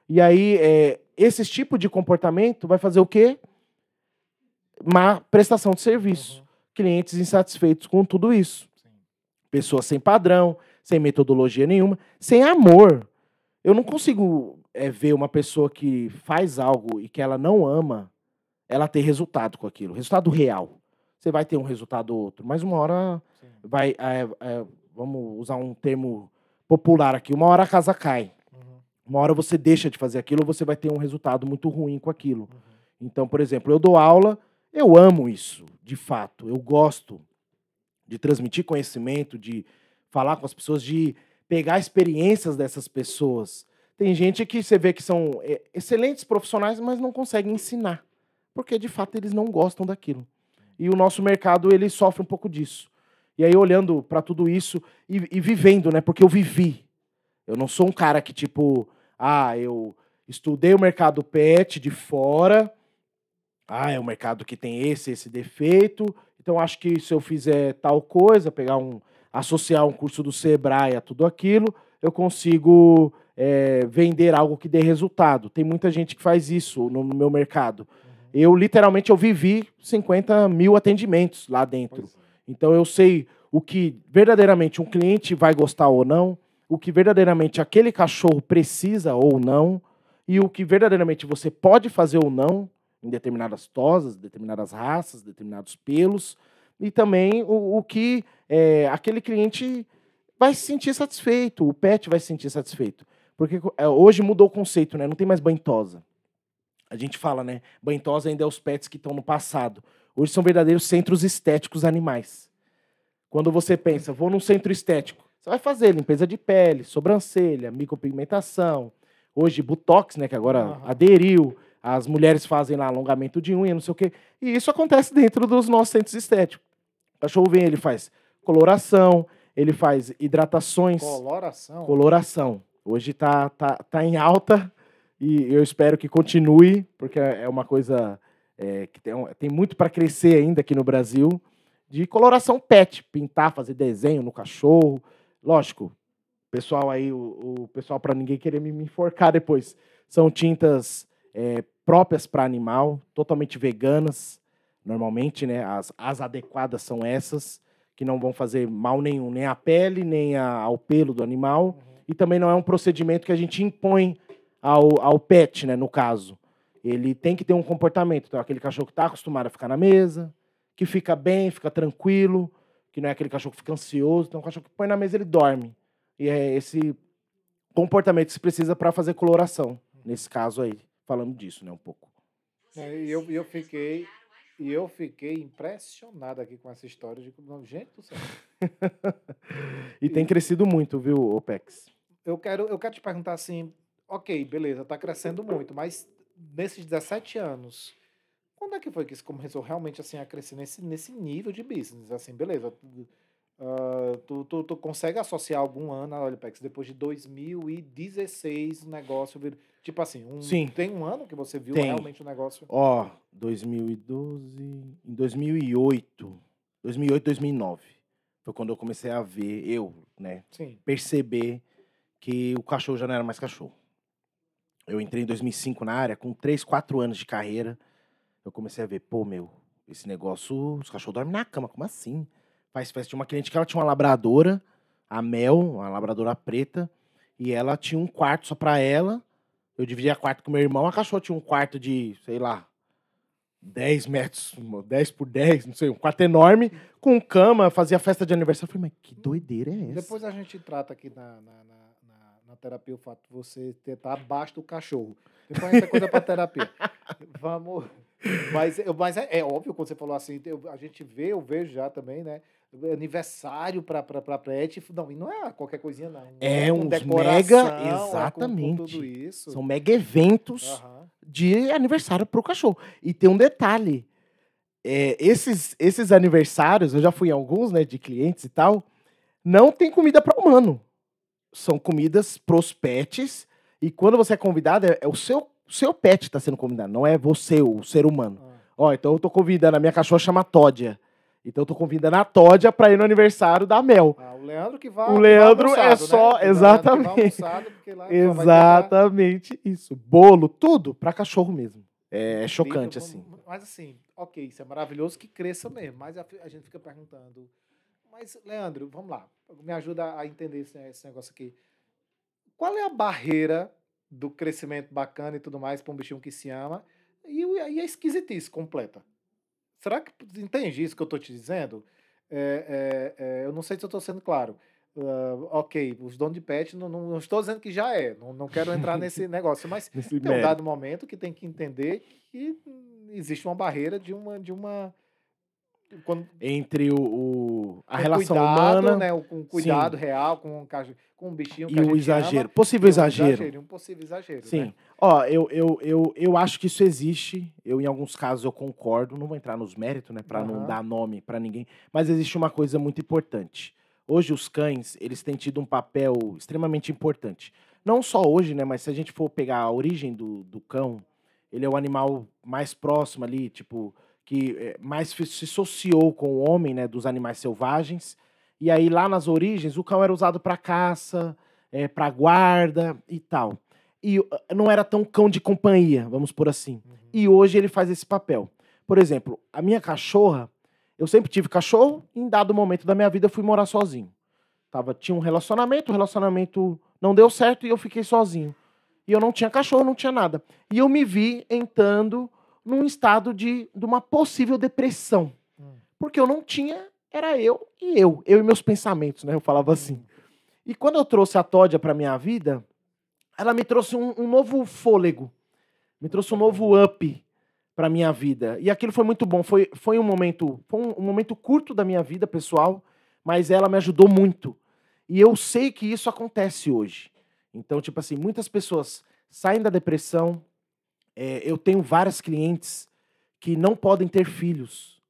E aí, é, esse tipo de comportamento vai fazer o quê? Má prestação de serviço. Uhum. Clientes insatisfeitos com tudo isso. Sim. Pessoas sem padrão, sem metodologia nenhuma, sem amor. Eu não consigo é, ver uma pessoa que faz algo e que ela não ama, ela ter resultado com aquilo, resultado real. Você vai ter um resultado outro, mas uma hora Sim. vai. É, é, vamos usar um termo popular aqui, uma hora a casa cai. Uma hora você deixa de fazer aquilo, você vai ter um resultado muito ruim com aquilo. Uhum. Então, por exemplo, eu dou aula, eu amo isso, de fato. Eu gosto de transmitir conhecimento, de falar com as pessoas, de pegar experiências dessas pessoas. Tem gente que você vê que são é, excelentes profissionais, mas não conseguem ensinar, porque de fato eles não gostam daquilo. E o nosso mercado ele sofre um pouco disso. E aí olhando para tudo isso e, e, vivendo, né? Porque eu vivi. Eu não sou um cara que tipo ah, eu estudei o mercado pet de fora. Ah, é um mercado que tem esse esse defeito. Então acho que se eu fizer tal coisa, pegar um associar um curso do Sebrae a tudo aquilo, eu consigo é, vender algo que dê resultado. Tem muita gente que faz isso no, no meu mercado. Uhum. Eu literalmente eu vivi 50 mil atendimentos lá dentro. É. Então eu sei o que verdadeiramente um cliente vai gostar ou não o que verdadeiramente aquele cachorro precisa ou não, e o que verdadeiramente você pode fazer ou não em determinadas tosas, determinadas raças, determinados pelos, e também o, o que é, aquele cliente vai se sentir satisfeito, o pet vai se sentir satisfeito. Porque é, hoje mudou o conceito, né? Não tem mais banhosa. A gente fala, né? Banhosa ainda é os pets que estão no passado. Hoje são verdadeiros centros estéticos animais. Quando você pensa, vou num centro estético, você vai fazer limpeza de pele, sobrancelha, micropigmentação. Hoje, Botox, né, que agora uhum. aderiu. As mulheres fazem lá alongamento de unha, não sei o quê. E isso acontece dentro dos nossos centros estéticos. O cachorro vem, ele faz coloração, ele faz hidratações. Coloração? Coloração. Hoje tá, tá, tá em alta e eu espero que continue, porque é uma coisa é, que tem, tem muito para crescer ainda aqui no Brasil, de coloração pet, pintar, fazer desenho no cachorro, Lógico, pessoal aí, o, o pessoal para ninguém querer me, me, enforcar depois, são tintas é, próprias para animal, totalmente veganas, normalmente, né? As, as adequadas são essas, que não vão fazer mal nenhum, nem à pele, nem a, ao pelo do animal. Uhum. E também não é um procedimento que a gente impõe ao, ao pet, né? No caso. Ele tem que ter um comportamento. Então, aquele cachorro que está acostumado a ficar na mesa, que fica bem, fica tranquilo, que não é aquele cachorro que fica ansioso, então um cachorro que põe na mesa ele dorme. E é esse comportamento que se precisa para fazer coloração, nesse caso aí, falando disso, né, um pouco. É, e eu, eu fiquei e eu fiquei impressionado aqui com essa história de gente do céu. e, e tem crescido muito, viu, OPEX? Eu quero, eu quero te perguntar assim, ok, beleza, está crescendo muito, mas nesses 17 anos, quando é que foi que isso começou realmente assim a crescer nesse, nesse nível de business? Assim, beleza. Uh, tu, tu, tu, consegue associar algum ano a Olipex depois de 2016 o negócio vir, tipo assim um, Sim. tem um ano que você viu tem. realmente o negócio ó oh, 2012 em 2008 2008 2009 foi quando eu comecei a ver eu né Sim. perceber que o cachorro já não era mais cachorro eu entrei em 2005 na área com 3, 4 anos de carreira eu comecei a ver, pô, meu, esse negócio, os cachorros dormem na cama, como assim? Faz festa. Tinha uma cliente que ela tinha uma labradora, a Mel, uma labradora preta, e ela tinha um quarto só pra ela. Eu dividia quarto com meu irmão, a cachorra tinha um quarto de, sei lá, 10 metros, 10 por 10, não sei, um quarto enorme, com cama, fazia festa de aniversário. Eu falei, mas que doideira é essa? Depois a gente trata aqui na, na, na, na terapia o fato de você estar abaixo do cachorro. Depois a gente coisa pra terapia. Vamos. Mas, mas é, é, óbvio, quando você falou assim, eu, a gente vê, eu vejo já também, né? Aniversário para pra pet. Não, e não é qualquer coisinha, não. É um mega. Exatamente. É com, com tudo isso. São mega eventos uhum. de aniversário pro cachorro. E tem um detalhe. é, esses, esses aniversários, eu já fui em alguns, né, de clientes e tal, não tem comida para humano. São comidas pros pets. E quando você é convidado, é, é o seu, seu pet está sendo convidado, não é você, o ser humano. Ah. Ó, então eu tô convidando, a minha cachorra chama Tódia. Então eu tô convidando a Tódia pra ir no aniversário da Mel. Ah, o Leandro que vai. O que vai Leandro é almoçado, só- né? O Leandro exatamente. Exatamente isso. Bolo, tudo pra cachorro mesmo. É chocante, assim. Mas assim, ok, isso é maravilhoso que cresça mesmo. Mas a, a gente fica perguntando. Mas, Leandro, vamos lá. Me ajuda a entender esse, esse negócio aqui. Qual é a barreira do crescimento bacana e tudo mais para um bichinho que se ama e, e a esquisitice completa? Será que entende isso que eu estou te dizendo? É, é, é, eu não sei se eu estou sendo claro. Ah, ok, os donos de pet, não, não, não estou dizendo que já é, não, não quero entrar nesse negócio, mas tem um dado momento que tem que entender que existe uma barreira de uma de uma quando, Entre o, o- a relação cuidado, humana né, o- com cuidado real com um, com um bichinho e o exagero. ama, Possível e um exagero. um possível exagero. Sim. né? Ó, eu, eu, eu, eu acho que isso existe. Eu, em alguns casos, eu concordo. Não vou entrar nos méritos, né? Pra não Aham. dar nome pra ninguém. Mas existe uma coisa muito importante. Hoje, os cães, eles têm tido um papel extremamente importante. Não só hoje, né? Mas se a gente for pegar a origem do, do cão, ele é o animal mais próximo ali, tipo, que eh, mais se associou com o homem, né? Dos animais selvagens. E aí, lá nas origens, o cão era usado para caça, é, para guarda e tal. E uh, não era tão cão de companhia, vamos por assim. Uhum. E hoje ele faz esse papel. Por exemplo, a minha cachorra, eu sempre tive cachorro, e em dado momento da minha vida eu fui morar sozinho. Tava, tinha um relacionamento, o relacionamento não deu certo e eu fiquei sozinho. E eu não tinha cachorro, não tinha nada. E eu me vi entrando num estado de, de uma possível depressão. Hum. Porque eu não tinha, era eu e eu, eu e meus pensamentos, né? Eu falava assim. E quando eu trouxe a Tódia para minha vida, ela me trouxe um, um novo fôlego, me trouxe um novo up para minha vida. E aquilo foi muito bom. Foi, foi um momento, foi um, um momento curto da minha vida pessoal, mas ela me ajudou muito. E eu sei que isso acontece hoje. Então, tipo assim, muitas pessoas saem da depressão. É, eu tenho várias clientes que não podem ter filhos.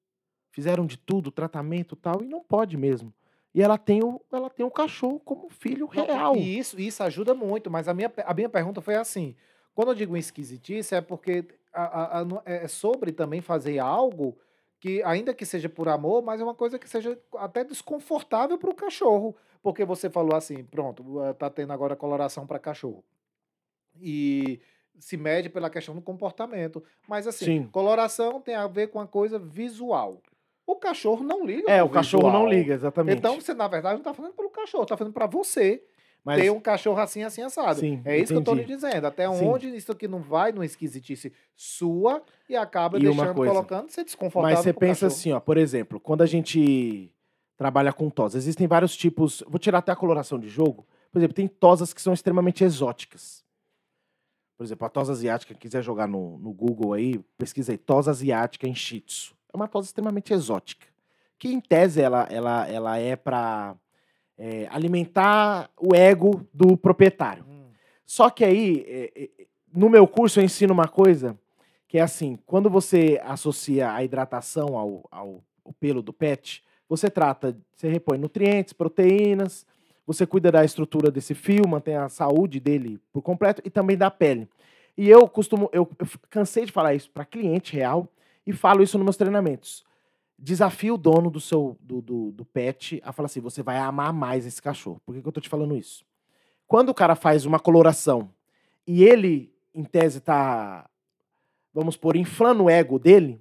Fizeram de tudo, tratamento e tal, e não pode mesmo. E ela tem o, ela tem o cachorro como filho real. E isso, isso ajuda muito, mas a minha, a minha pergunta foi assim: quando eu digo esquisitice, é porque a- a- a- não- é sobre também fazer algo que, ainda que seja por amor, mas é uma coisa que seja até desconfortável para o cachorro. Porque você falou assim: pronto, eh, tá tendo agora coloração para cachorro. E se mede pela questão do comportamento. Mas assim, Sim. coloração tem a ver com a coisa visual. O cachorro não liga. É, o cachorro não visual. liga, exatamente. Então, você, na verdade, não está fazendo pelo cachorro, está fazendo para você Mas ter um cachorro assim, assim, assado. Sim, é isso que eu estou lhe entendi. dizendo. Até Sim. onde isso aqui não vai numa esquisitice sua e acaba E deixando, colocando, ser desconfortável Mas você pensa cachorro. assim, ó, por exemplo, quando a gente trabalha com tos, existem vários tipos. Vou tirar até a coloração de jogo. Por exemplo, tem tosas que são extremamente exóticas. Por exemplo, a tosa asiática, quiser jogar no, no Google aí, pesquisa aí, tosa asiática em Shih Tzu. É uma tosa extremamente exótica. Que, em tese, ela, ela, ela é para alimentar o ego do proprietário. Hum, Só que aí, é, é, no meu curso, eu ensino uma coisa que é assim: quando você associa a hidratação ao, ao, ao pelo do pet, você trata, você repõe nutrientes, proteínas, você cuida da estrutura desse fio, mantém a saúde dele por completo e também da pele. E eu costumo, eu, eu cansei de falar isso para cliente real e falo isso nos meus treinamentos. Desafio o dono do seu do, do, do pet a falar assim: você vai amar mais esse cachorro. Por que, que eu tô te falando isso? Quando o cara faz uma coloração e ele, em tese, tá, vamos por, inflando o ego dele,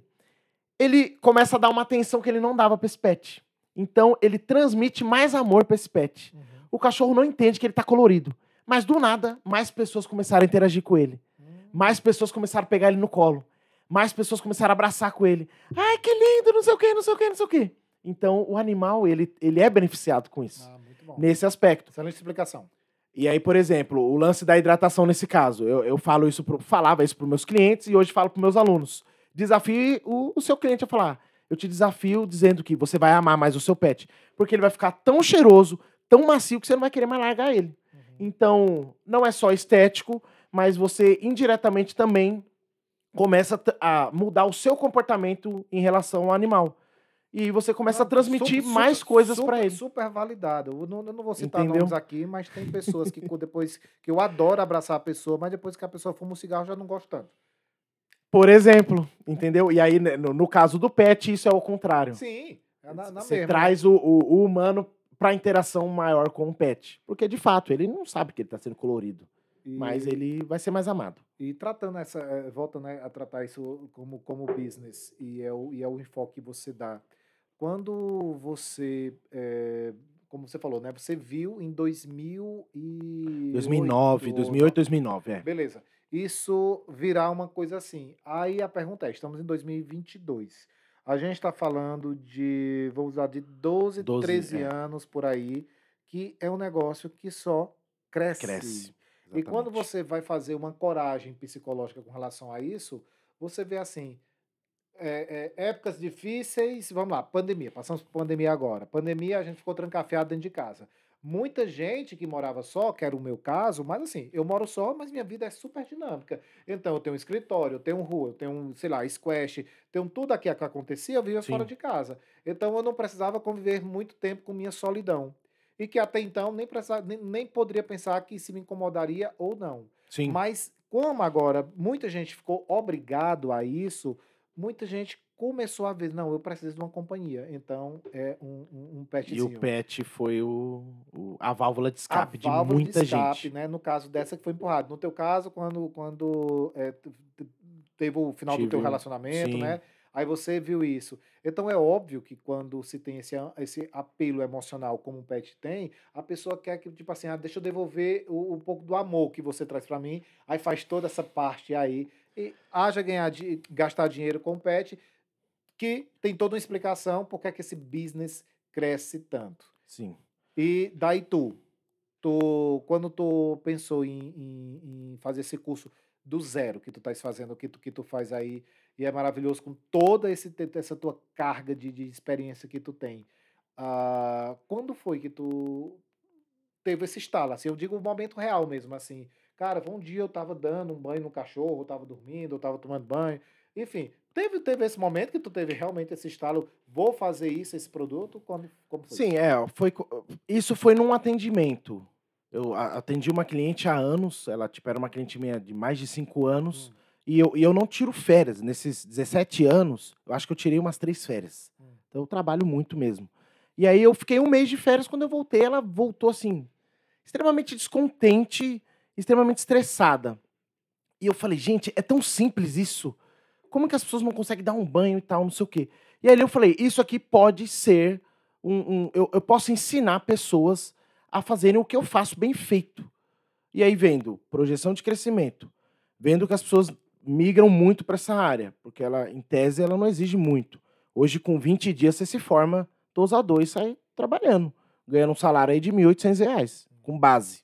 ele começa a dar uma atenção que ele não dava para esse pet. Então, ele transmite mais amor para esse pet. uhum, O cachorro não entende que ele tá colorido. Mas, do nada, mais pessoas começaram a interagir com ele. hum. Mais pessoas começaram a pegar ele no colo. Mais pessoas começaram a abraçar com ele. Ai, que lindo, não sei o quê, não sei o quê, não sei o quê. Então, o animal, ele, ele é beneficiado com isso. Ah, muito bom. Nesse aspecto. Excelente explicação. E aí, por exemplo, o lance da hidratação nesse caso. Eu, eu falo isso pro, falava isso para meus clientes e hoje falo para meus alunos. Desafie o, o seu cliente a falar. Eu te desafio dizendo que você vai amar mais o seu pet. Porque ele vai ficar tão cheiroso, tão macio, que você não vai querer mais largar ele. Uhum. Então, não é só estético, mas você indiretamente também começa a mudar o seu comportamento em relação ao animal. E você começa a transmitir super- mais super- coisas para ele. Super validado. Eu não, eu não vou citar Entendeu? nomes aqui, mas tem pessoas que depois que eu adoro abraçar a pessoa, mas depois que a pessoa fuma um cigarro já não gosto tanto. Por exemplo, entendeu? E aí, né, no, no caso do pet, isso é o contrário. Sim, é na, na Você mesma. traz o, o- o humano para interação maior com o pet. Porque, de fato, ele não sabe que ele está sendo colorido. E- Mas ele vai ser mais amado. E tratando essa, eh, voltando né, a tratar isso como, como business, e é, o, e é o enfoque que você dá. Quando você, eh, como você falou, né? Você viu em 2008, 2009, 2008, 2009, é. Beleza. Isso virar uma coisa assim. Aí a pergunta é, estamos em 2022. A gente está falando de, vamos usar, de 12, 12, 13 é. anos por aí, que é um negócio que só cresce. Cresce. E quando exatamente. você vai fazer uma coragem psicológica com relação a isso, você vê assim, é, é, épocas difíceis, vamos lá, pandemia, passamos por pandemia agora. Pandemia, a gente ficou trancafiado dentro de casa. Muita gente que morava só, que era o meu caso, mas assim, eu moro só, mas minha vida é super dinâmica. Então, eu tenho um escritório, eu tenho um rua, eu tenho um, sei lá, squash, tenho tudo aqui que acontecia, eu vivia Sim. fora de casa. Então, eu não precisava conviver muito tempo com minha solidão. E que até então nem, precisava, nem, nem poderia pensar que se me incomodaria ou não. Sim. Mas como agora muita gente ficou obrigado a isso, muita gente começou a ver, não, eu preciso de uma companhia. Então é um, um, um E petzinho. o pet foi o, o- a válvula de A escape de válvula muita escape, gente. né? No caso dessa que foi empurrado. No teu caso, quando, quando é, teve o final do teu Tive relacionamento, sim. né? Aí você viu isso. Então é óbvio que quando se tem esse, a- esse apelo emocional como um pet tem, a pessoa quer que, tipo assim, ah, deixa eu devolver o, um pouco do amor que você traz pra mim. Aí faz toda essa parte aí. E haja ganhar de, gastar dinheiro com o pet, que tem toda uma explicação por que é que esse business cresce tanto. Sim. E daí tu, tu quando tu pensou em, em, em fazer esse curso do zero que tu estás fazendo, que tu, que tu faz aí, e é maravilhoso com toda esse, essa tua carga de, de experiência que tu tem. ah, quando foi que tu teve esse estalo? Assim, eu digo o momento real mesmo, assim. Cara, um dia eu tava dando um banho no cachorro, eu tava dormindo, eu tava tomando banho. Enfim, teve, teve esse momento que tu teve realmente esse estalo, vou fazer isso, esse produto? Quando, como foi? Sim, é. Foi, isso foi num atendimento. Eu atendi uma cliente há anos, ela tipo, era uma cliente minha de mais de cinco anos, Hum. e, eu, e eu não tiro férias. Nesses 17 anos, eu acho que eu tirei umas três férias. Hum. Então eu trabalho muito mesmo. E aí eu fiquei um mês de férias, quando eu voltei, ela voltou assim, extremamente descontente, extremamente estressada. E eu falei, gente, é tão simples isso. Como que as pessoas não conseguem dar um banho e tal, não sei o quê. E aí eu falei, isso aqui pode ser um. um- eu, eu posso ensinar pessoas a fazerem o que eu faço bem feito. E aí, vendo projeção de crescimento, vendo que as pessoas migram muito para essa área, porque ela, em tese, ela não exige muito. Hoje, com 20 dias, você se forma dosador e sai trabalhando, ganhando um salário aí de 1.800 reais, com base.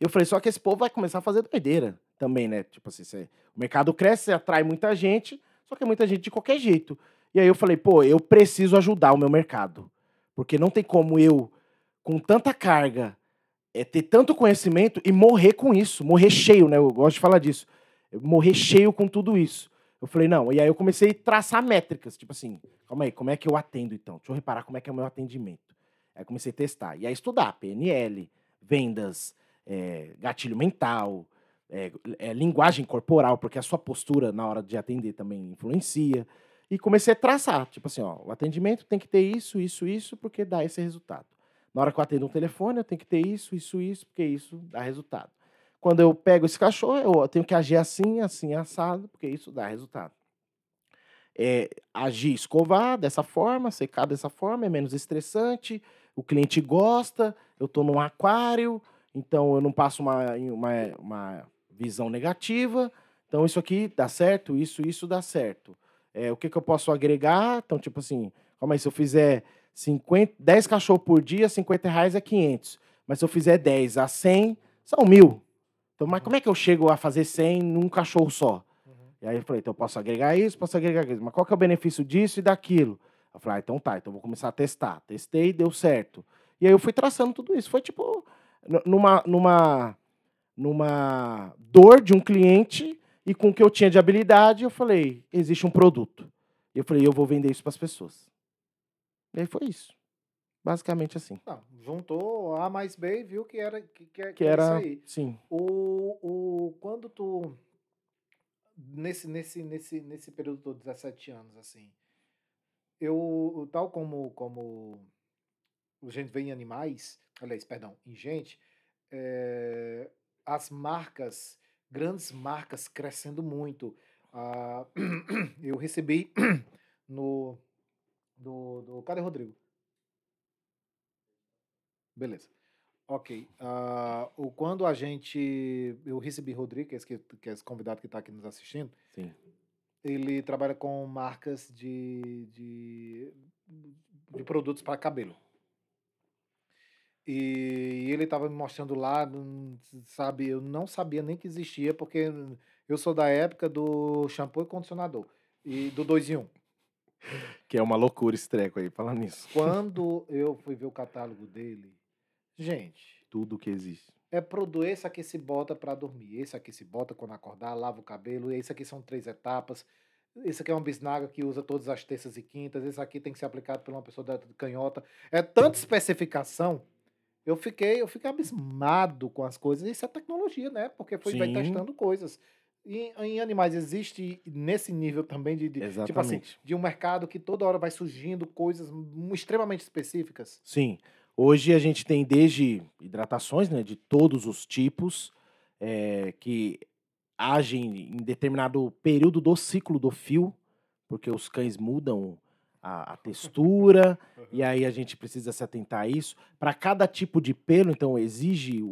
Eu falei, só que esse povo vai começar a fazer doideira também, né? Tipo assim, você- o mercado cresce, você atrai muita gente, só que é muita gente de qualquer jeito. E aí eu falei, pô, eu preciso ajudar o meu mercado. Porque não tem como eu, com tanta carga, é, ter tanto conhecimento e morrer com isso, morrer cheio, né? Eu gosto de falar disso. Morrer cheio com tudo isso. Eu falei, não. E aí eu comecei a traçar métricas, tipo assim, calma aí, como é que eu atendo então? Deixa eu reparar como é que é o meu atendimento. Aí comecei a testar. E aí estudar PNL, vendas, é, gatilho mental, é, é, linguagem corporal, porque a sua postura na hora de atender também influencia. E comecei a traçar, tipo assim, ó, o atendimento tem que ter isso, isso, isso, porque dá esse resultado. Na hora que eu atendo um telefone, eu tenho que ter isso, isso, isso, porque isso dá resultado. Quando eu pego esse cachorro, eu tenho que agir assim, assim, assado, porque isso dá resultado. É, agir, escovar dessa forma, secar dessa forma, é menos estressante, o cliente gosta, eu estou num aquário, então eu não passo uma, uma, uma visão negativa. Então isso aqui dá certo, isso, isso dá certo. É, o que, que eu posso agregar? Então, tipo assim, calma aí, se eu fizer 50, 10 cachorros por dia, 50 reais é 500. Mas se eu fizer 10 a 100, são mil. Então, mas como é que eu chego a fazer 100 num cachorro só? Uhum. E aí eu falei, então eu posso agregar isso, posso agregar isso. Mas qual que é o benefício disso e daquilo? Eu falei, ah, então tá, então vou começar a testar. Testei, deu certo. E aí eu fui traçando tudo isso. Foi tipo, numa, numa, numa dor de um cliente E com o que eu tinha de habilidade, eu falei, existe um produto. E eu falei, eu vou vender isso para as pessoas. E aí foi isso. Basicamente assim. Não, juntou A mais B e viu que era que, que, Que que era era, isso aí. sim. O, o, quando tu. Nesse, nesse, nesse, nesse período todo, 17 anos, assim. Eu, tal como, como a gente vê em animais, aliás, perdão, em gente, eh, as marcas, grandes marcas crescendo muito. Ah, eu recebi no. Do, do, cadê Rodrigo? Beleza. Ok. o, quando a gente. Eu recebi Rodrigo, que é esse, que é esse convidado que está aqui nos assistindo. Sim. Ele trabalha com marcas de, de, de produtos para cabelo. E ele estava me mostrando lá, sabe? Eu não sabia nem que existia, porque eu sou da época do shampoo e condicionador. E do 2 em 1. Um. Que é uma loucura esse treco aí, falando nisso. Quando eu fui ver o catálogo dele, gente, Tudo que existe. é produto, esse aqui se bota para dormir, esse aqui se bota quando acordar, lava o cabelo, esse aqui são três etapas, esse aqui é uma bisnaga que usa todas as terças e quintas, esse aqui tem que ser aplicado por uma pessoa da canhota. É tanta especificação, eu fiquei, eu fiquei abismado com as coisas. Isso é tecnologia, né? Porque foi vai testando coisas. E em animais existe nesse nível também de, de tipo assim, de um mercado que toda hora vai surgindo coisas extremamente específicas. Sim. Hoje a gente tem desde hidratações, né, de todos os tipos, eh, que agem em determinado período do ciclo do fio, porque os cães mudam a, a textura, e aí a gente precisa se atentar a isso. Para cada tipo de pelo, então, exige,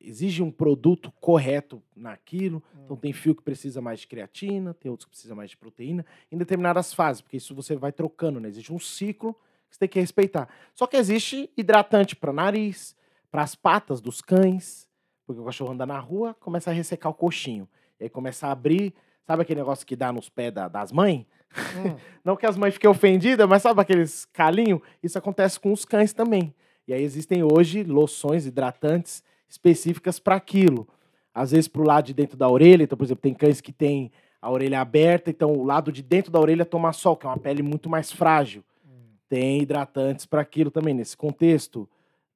exige um produto correto naquilo. Então, tem fio que precisa mais de creatina, tem outros que precisa mais de proteína, em determinadas fases, porque isso você vai trocando, né? Existe um ciclo que você tem que respeitar. Só que existe hidratante para nariz, para as patas dos cães, porque o cachorro anda na rua, começa a ressecar o coxinho. E aí começa a abrir, sabe aquele negócio que dá nos pés da- das mães? Hum, Não que as mães fiquem ofendidas, mas sabe aqueles calinhos? Isso acontece com os cães também. E aí existem hoje loções hidratantes específicas para aquilo. Às vezes para o lado de dentro da orelha, então, por exemplo, tem cães que têm a orelha aberta, então o lado de dentro da orelha toma sol, que é uma pele muito mais frágil. hum. Tem hidratantes para aquilo também, nesse contexto.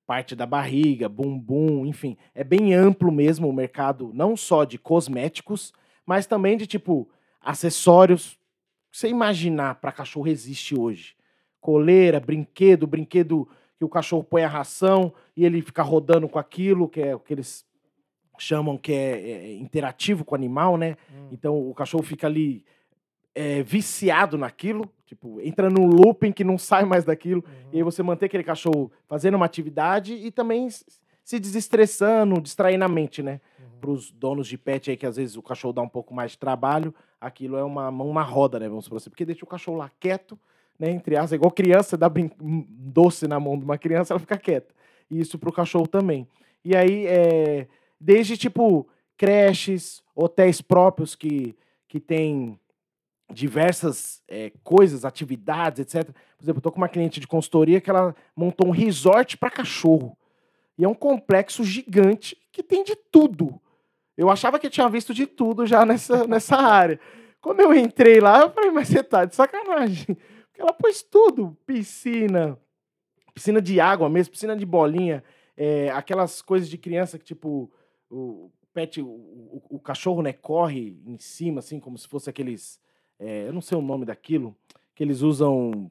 Parte da barriga, bumbum, enfim. É bem amplo mesmo o mercado, não só de cosméticos, mas também de tipo acessórios. Você imaginar para cachorro existe hoje. Coleira, brinquedo, brinquedo que o cachorro põe a ração e ele fica rodando com aquilo, que é o que eles chamam que é, é, interativo com o animal, né? Hum. Então o cachorro fica ali é, viciado naquilo, tipo, entra num looping que não sai mais daquilo. E aí você manter aquele cachorro fazendo uma atividade e também se desestressando, distraindo a mente, né? Para os donos de pet aí, que às vezes o cachorro dá um pouco mais de trabalho, aquilo é uma, uma roda, né? Vamos por assim, porque deixa o cachorro lá quieto, né? Entre aspas, igual criança, dá brin- doce na mão de uma criança, ela fica quieta. E isso pro cachorro também. E aí, é, desde tipo creches, hotéis próprios que, que tem diversas é, coisas, atividades, etc. Por exemplo, tô com uma cliente de consultoria que ela montou um resort para cachorro. E é um complexo gigante que tem de tudo. Eu achava que eu tinha visto de tudo já nessa, nessa área. Quando eu entrei lá, eu falei, mas você tá de sacanagem. Porque ela pôs tudo: piscina, piscina de água mesmo, piscina de bolinha, é, aquelas coisas de criança que, tipo, o pet, o, o, o cachorro, né, corre em cima, assim, como se fosse aqueles. é, eu não sei o nome daquilo, que eles usam.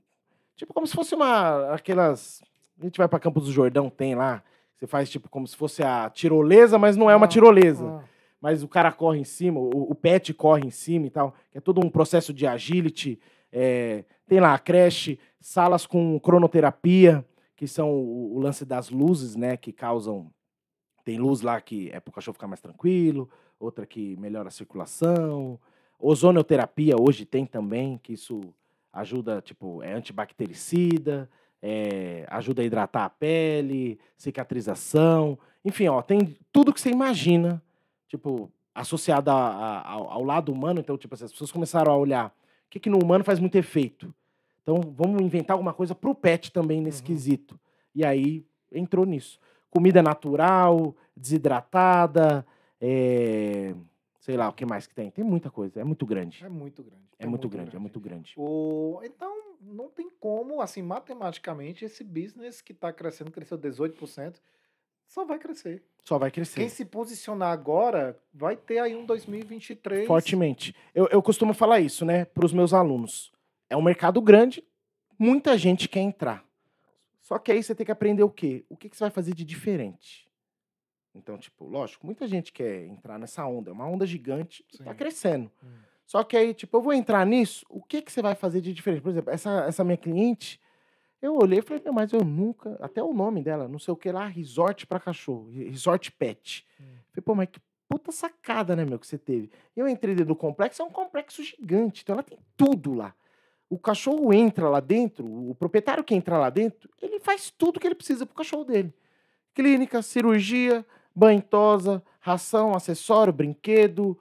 Tipo, como se fosse uma. Aquelas. A gente vai para Campos do Jordão, tem lá. Você faz, tipo, como se fosse a tirolesa, mas não é uma Ah, tirolesa ah. mas o cara corre em cima, o, o pet corre em cima e tal. É todo um processo de agility. é, tem lá a creche, salas com cronoterapia, que são o, o lance das luzes, né? Que causam. Tem luz lá que é para o cachorro ficar mais tranquilo, outra que melhora a circulação. Ozonoterapia hoje tem também, que isso ajuda, tipo, é antibactericida, é, ajuda a hidratar a pele, cicatrização. Enfim, ó, tem tudo que você imagina tipo, associada a- a- ao, ao lado humano. Então, tipo, assim, as pessoas começaram a olhar o que, que no humano faz muito efeito. Então, vamos inventar alguma coisa pro pet também nesse Uhum. quesito. E aí entrou nisso. Comida natural, desidratada, é, Sei lá, o que mais que tem? Tem muita coisa, é muito grande. É muito grande. É, muito, grande, é muito grande. O... Então, não tem como, assim, matematicamente, esse business que está crescendo, cresceu 18%, só vai crescer. Só vai crescer. Quem se posicionar agora vai ter aí um 2023. Fortemente. Eu, eu costumo falar isso, né, para os meus alunos. É um mercado grande, muita gente quer entrar. Só que aí você tem que aprender o quê? O que, que você vai fazer de diferente? Então, tipo, lógico, muita gente quer entrar nessa onda. É uma onda gigante, está crescendo. Hum. Só que aí, tipo, eu vou entrar nisso, o que, que você vai fazer de diferente? Por exemplo, essa, essa minha cliente, eu olhei e falei, "Meu, mas eu nunca, até o nome dela, não sei o que lá, resort para cachorro, resort pet. Hum. Falei, pô, mas que puta sacada, né, meu, que você teve. Eu entrei dentro do complexo, é um complexo gigante, então ela tem tudo lá. O cachorro entra lá dentro, o proprietário que entra lá dentro, ele faz tudo que ele precisa pro cachorro dele. Clínica, cirurgia, banho tosa, ração, acessório, brinquedo,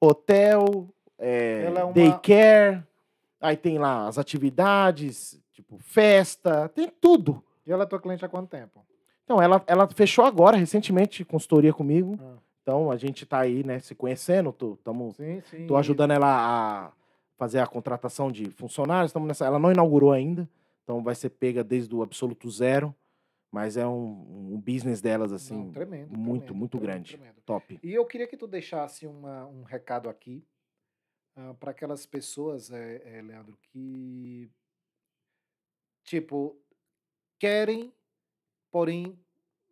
hotel, é, é uma- daycare, aí tem lá as atividades, tipo festa, tem tudo. E ela é tua cliente há quanto tempo? Então, ela, ela fechou agora, recentemente, consultoria comigo. Ah. Então, a gente tá aí, né, se conhecendo, tô, tamo, Sim, sim. tô ajudando ela a fazer a contratação de funcionários. Tamo nessa, ela não inaugurou ainda, então vai ser pega desde o absoluto zero. Mas é um, um business delas, assim, Não, tremendo, muito, tremendo, muito tremendo, grande. Top. E eu queria que tu deixasse uma- um recado aqui para aquelas pessoas, é, é, Leandro, que tipo querem, porém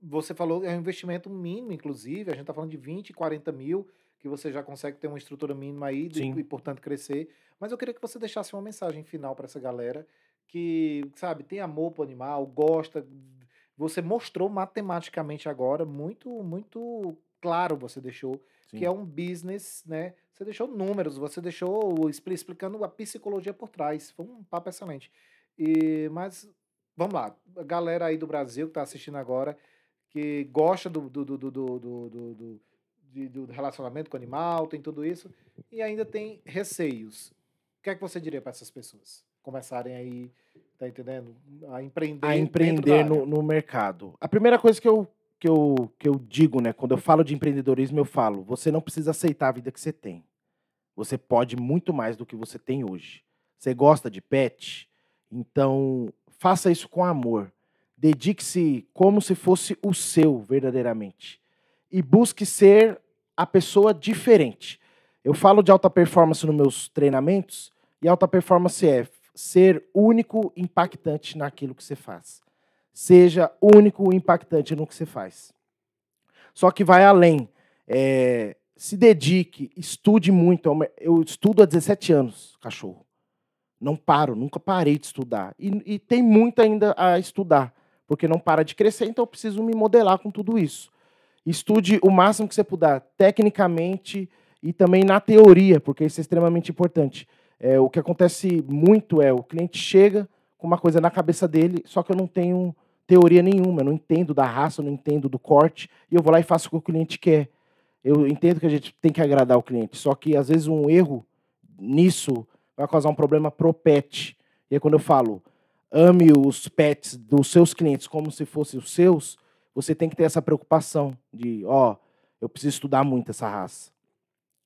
você falou é um investimento mínimo, inclusive a gente está falando de 20, 40 mil que você já consegue ter uma estrutura mínima aí Sim. e portanto crescer. Mas eu queria que você deixasse uma mensagem final para essa galera que sabe tem amor pro animal, gosta. Você mostrou matematicamente agora muito, muito claro. Você deixou que Sim. é um business, né? Você deixou números, você deixou expli- explicando a psicologia por trás. Foi um papo excelente. E, mas vamos lá, a galera aí do Brasil que está assistindo agora, que gosta do, do, do, do, do, do, do- do- do relacionamento com o animal, tem tudo isso, e ainda tem receios. O que é que você diria para essas pessoas? Começarem aí, tá entendendo? A empreender. a empreender no, no mercado. A primeira coisa que eu, que, eu, que eu digo, né, quando eu falo de empreendedorismo, eu falo: você não precisa aceitar a vida que você tem. Você pode muito mais do que você tem hoje. Você gosta de pet? Então, faça isso com amor. Dedique-se como se fosse o seu, verdadeiramente. E busque ser a pessoa diferente. Eu falo de alta performance nos meus treinamentos, e alta performance é ser único, impactante naquilo que você faz. Seja único, impactante no que você faz. Só que vai além. É, se dedique, estude muito. É Eu estudo há 17 anos, cachorro. Não paro, nunca parei de estudar. E, e tem muito ainda a estudar, porque não para de crescer, então eu preciso me modelar com tudo isso. Estude o máximo que você puder, tecnicamente e também na teoria, porque isso é extremamente importante. É, o que acontece muito é o cliente chega com uma coisa na cabeça dele, só que eu não tenho teoria nenhuma, eu não entendo da raça, eu não entendo do corte, e eu vou lá e faço o que o cliente quer. Eu entendo que a gente tem que agradar o cliente, só que às vezes um erro nisso vai causar um problema pro pet. E aí quando eu falo ame os pets dos seus clientes como se fossem os seus, você tem que ter essa preocupação de, ó, eu preciso estudar muito essa raça.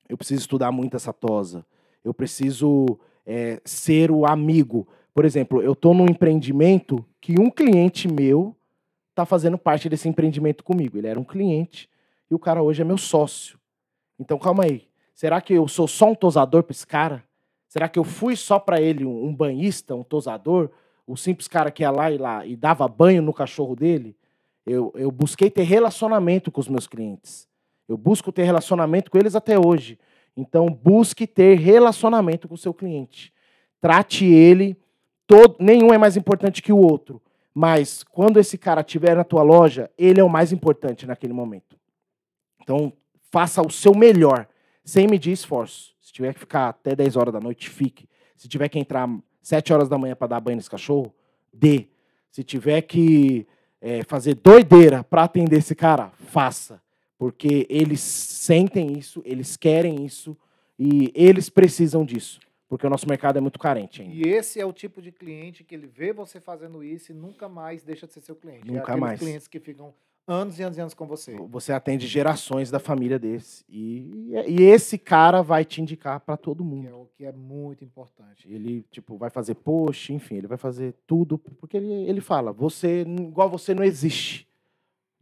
Eu preciso estudar muito essa tosa. Eu preciso é, ser o amigo. Por exemplo, eu estou num empreendimento que um cliente meu está fazendo parte desse empreendimento comigo. Ele era um cliente e o cara hoje é meu sócio. Então, calma aí. Será que eu sou só um tosador para esse cara? Será que eu fui só para ele um, banhista, um tosador? O simples cara que ia lá e, lá e dava banho no cachorro dele? Eu, eu busquei ter relacionamento com os meus clientes. Eu busco ter relacionamento com eles até hoje. Então, busque ter relacionamento com o seu cliente. Trate ele, todo, nenhum é mais importante que o outro. Mas quando esse cara estiver na tua loja, ele é o mais importante naquele momento. Então, faça o seu melhor, sem medir esforço. Se tiver que ficar até 10 horas da noite, fique. Se tiver que entrar 7 horas da manhã para dar banho nesse cachorro, dê. Se tiver que é, fazer doideira para atender esse cara, faça. Porque eles sentem isso, eles querem isso e eles precisam disso. Porque o nosso mercado é muito carente ainda. E esse é o tipo de cliente que ele vê você fazendo isso e nunca mais deixa de ser seu cliente. é Nunca aqueles mais. clientes que ficam anos e anos e anos com você. Você atende gerações da família desse. E, e esse cara vai te indicar para todo Que mundo. é o que é muito importante. Ele, tipo, vai fazer post, enfim, ele vai fazer tudo, porque ele, ele fala, você, igual você não existe.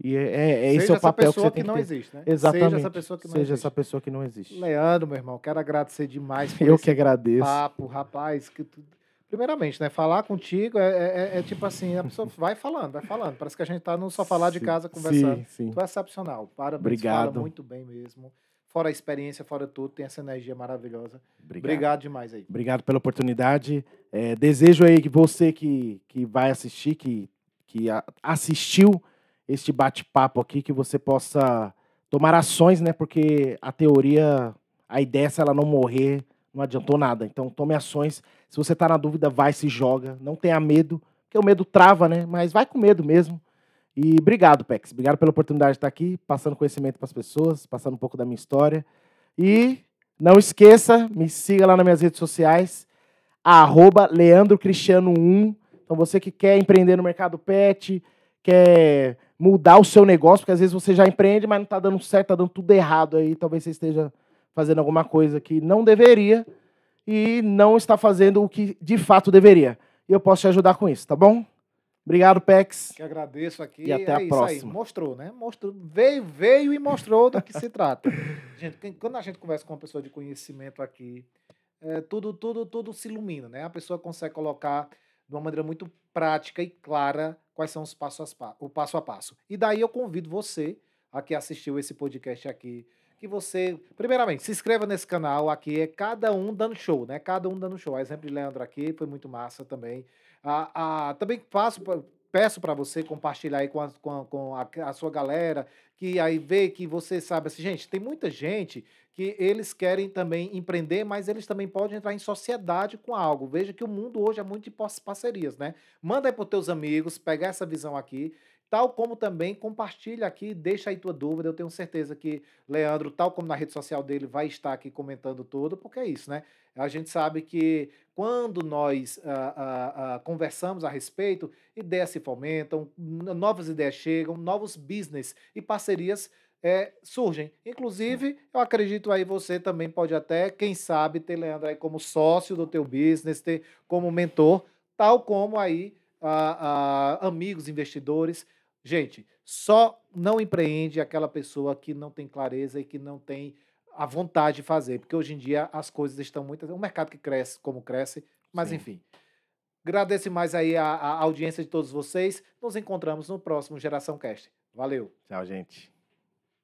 E é, é, é esse Seja é o papel que você que, tem que não ter. existe, né? Exatamente. Seja essa pessoa que não Seja existe. essa pessoa que não existe. Leandro, meu irmão, quero agradecer demais por Eu que agradeço. papo, rapaz. Que tu... Primeiramente, né? Falar contigo é, é- é tipo assim, a pessoa vai falando, vai falando. Parece que a gente tá no sofá lá de casa conversando. Sim, sim. Tu é excepcional. Parabéns. Obrigado. Fala muito bem mesmo. Fora a experiência, fora tudo, tem essa energia maravilhosa. Obrigado. Obrigado demais aí. Obrigado pela oportunidade. É, desejo aí que você que, que vai assistir, que, que assistiu este bate-papo aqui, que você possa tomar ações, né? Porque a teoria, a ideia, se ela não morrer, não adiantou nada. Então, tome ações. Se você está na dúvida, vai, se joga. Não tenha medo, porque o medo trava, né? Mas vai com medo mesmo. E obrigado, Pex. Obrigado pela oportunidade de estar aqui, passando conhecimento para as pessoas, passando um pouco da minha história. E não esqueça, me siga lá nas minhas redes sociais, arroba Leandro Cristiano 1. Então, você que quer empreender no mercado pet, quer mudar o seu negócio, porque às vezes você já empreende, mas não está dando certo, está dando tudo errado aí. Talvez você esteja fazendo alguma coisa que não deveria e não está fazendo o que de fato deveria. E eu posso te ajudar com isso, tá bom? Obrigado, Pex. Que agradeço aqui. E até é a isso próxima. Aí. Mostrou, né? Mostrou. Veio, veio e mostrou do que se trata. Gente, quando a gente conversa com uma pessoa de conhecimento aqui, é, tudo, tudo, tudo se ilumina, né? A pessoa consegue colocar de uma maneira muito prática e clara quais são os passos a pa- o passo a passo. E daí eu convido você, a que assistiu esse podcast aqui, que você, primeiramente, se inscreva nesse canal aqui, é cada um dando show, né? Cada um dando show. A exemplo de Leandro aqui, foi muito massa também. A, a- também passo, pra- peço para você compartilhar aí com, a, com, a, com a, sua galera, que aí vê que você sabe assim, gente, tem muita gente que eles querem também empreender, mas eles também podem entrar em sociedade com algo. Veja que o mundo hoje é muito de parcerias, né? Manda aí para teus amigos, pegar essa visão aqui, tal como também compartilha aqui, deixa aí tua dúvida. Eu tenho certeza que Leandro, tal como na rede social dele, vai estar aqui comentando tudo, porque é isso, né? A gente sabe que quando nós ah, ah, ah, conversamos a respeito, ideias se fomentam, novas ideias chegam, novos business e parcerias eh, surgem. Inclusive, eu acredito aí você também pode até, quem sabe, ter Leandro aí como sócio do teu business, ter como mentor, tal como aí ah, ah, amigos investidores. Gente, só não empreende aquela pessoa que não tem clareza e que não tem a vontade de fazer, porque hoje em dia as coisas estão muito. É um mercado que cresce como cresce, mas Sim. enfim. Agradeço mais aí a, a audiência de todos vocês. Nos encontramos no próximo Geração Cast. Valeu! Tchau, gente.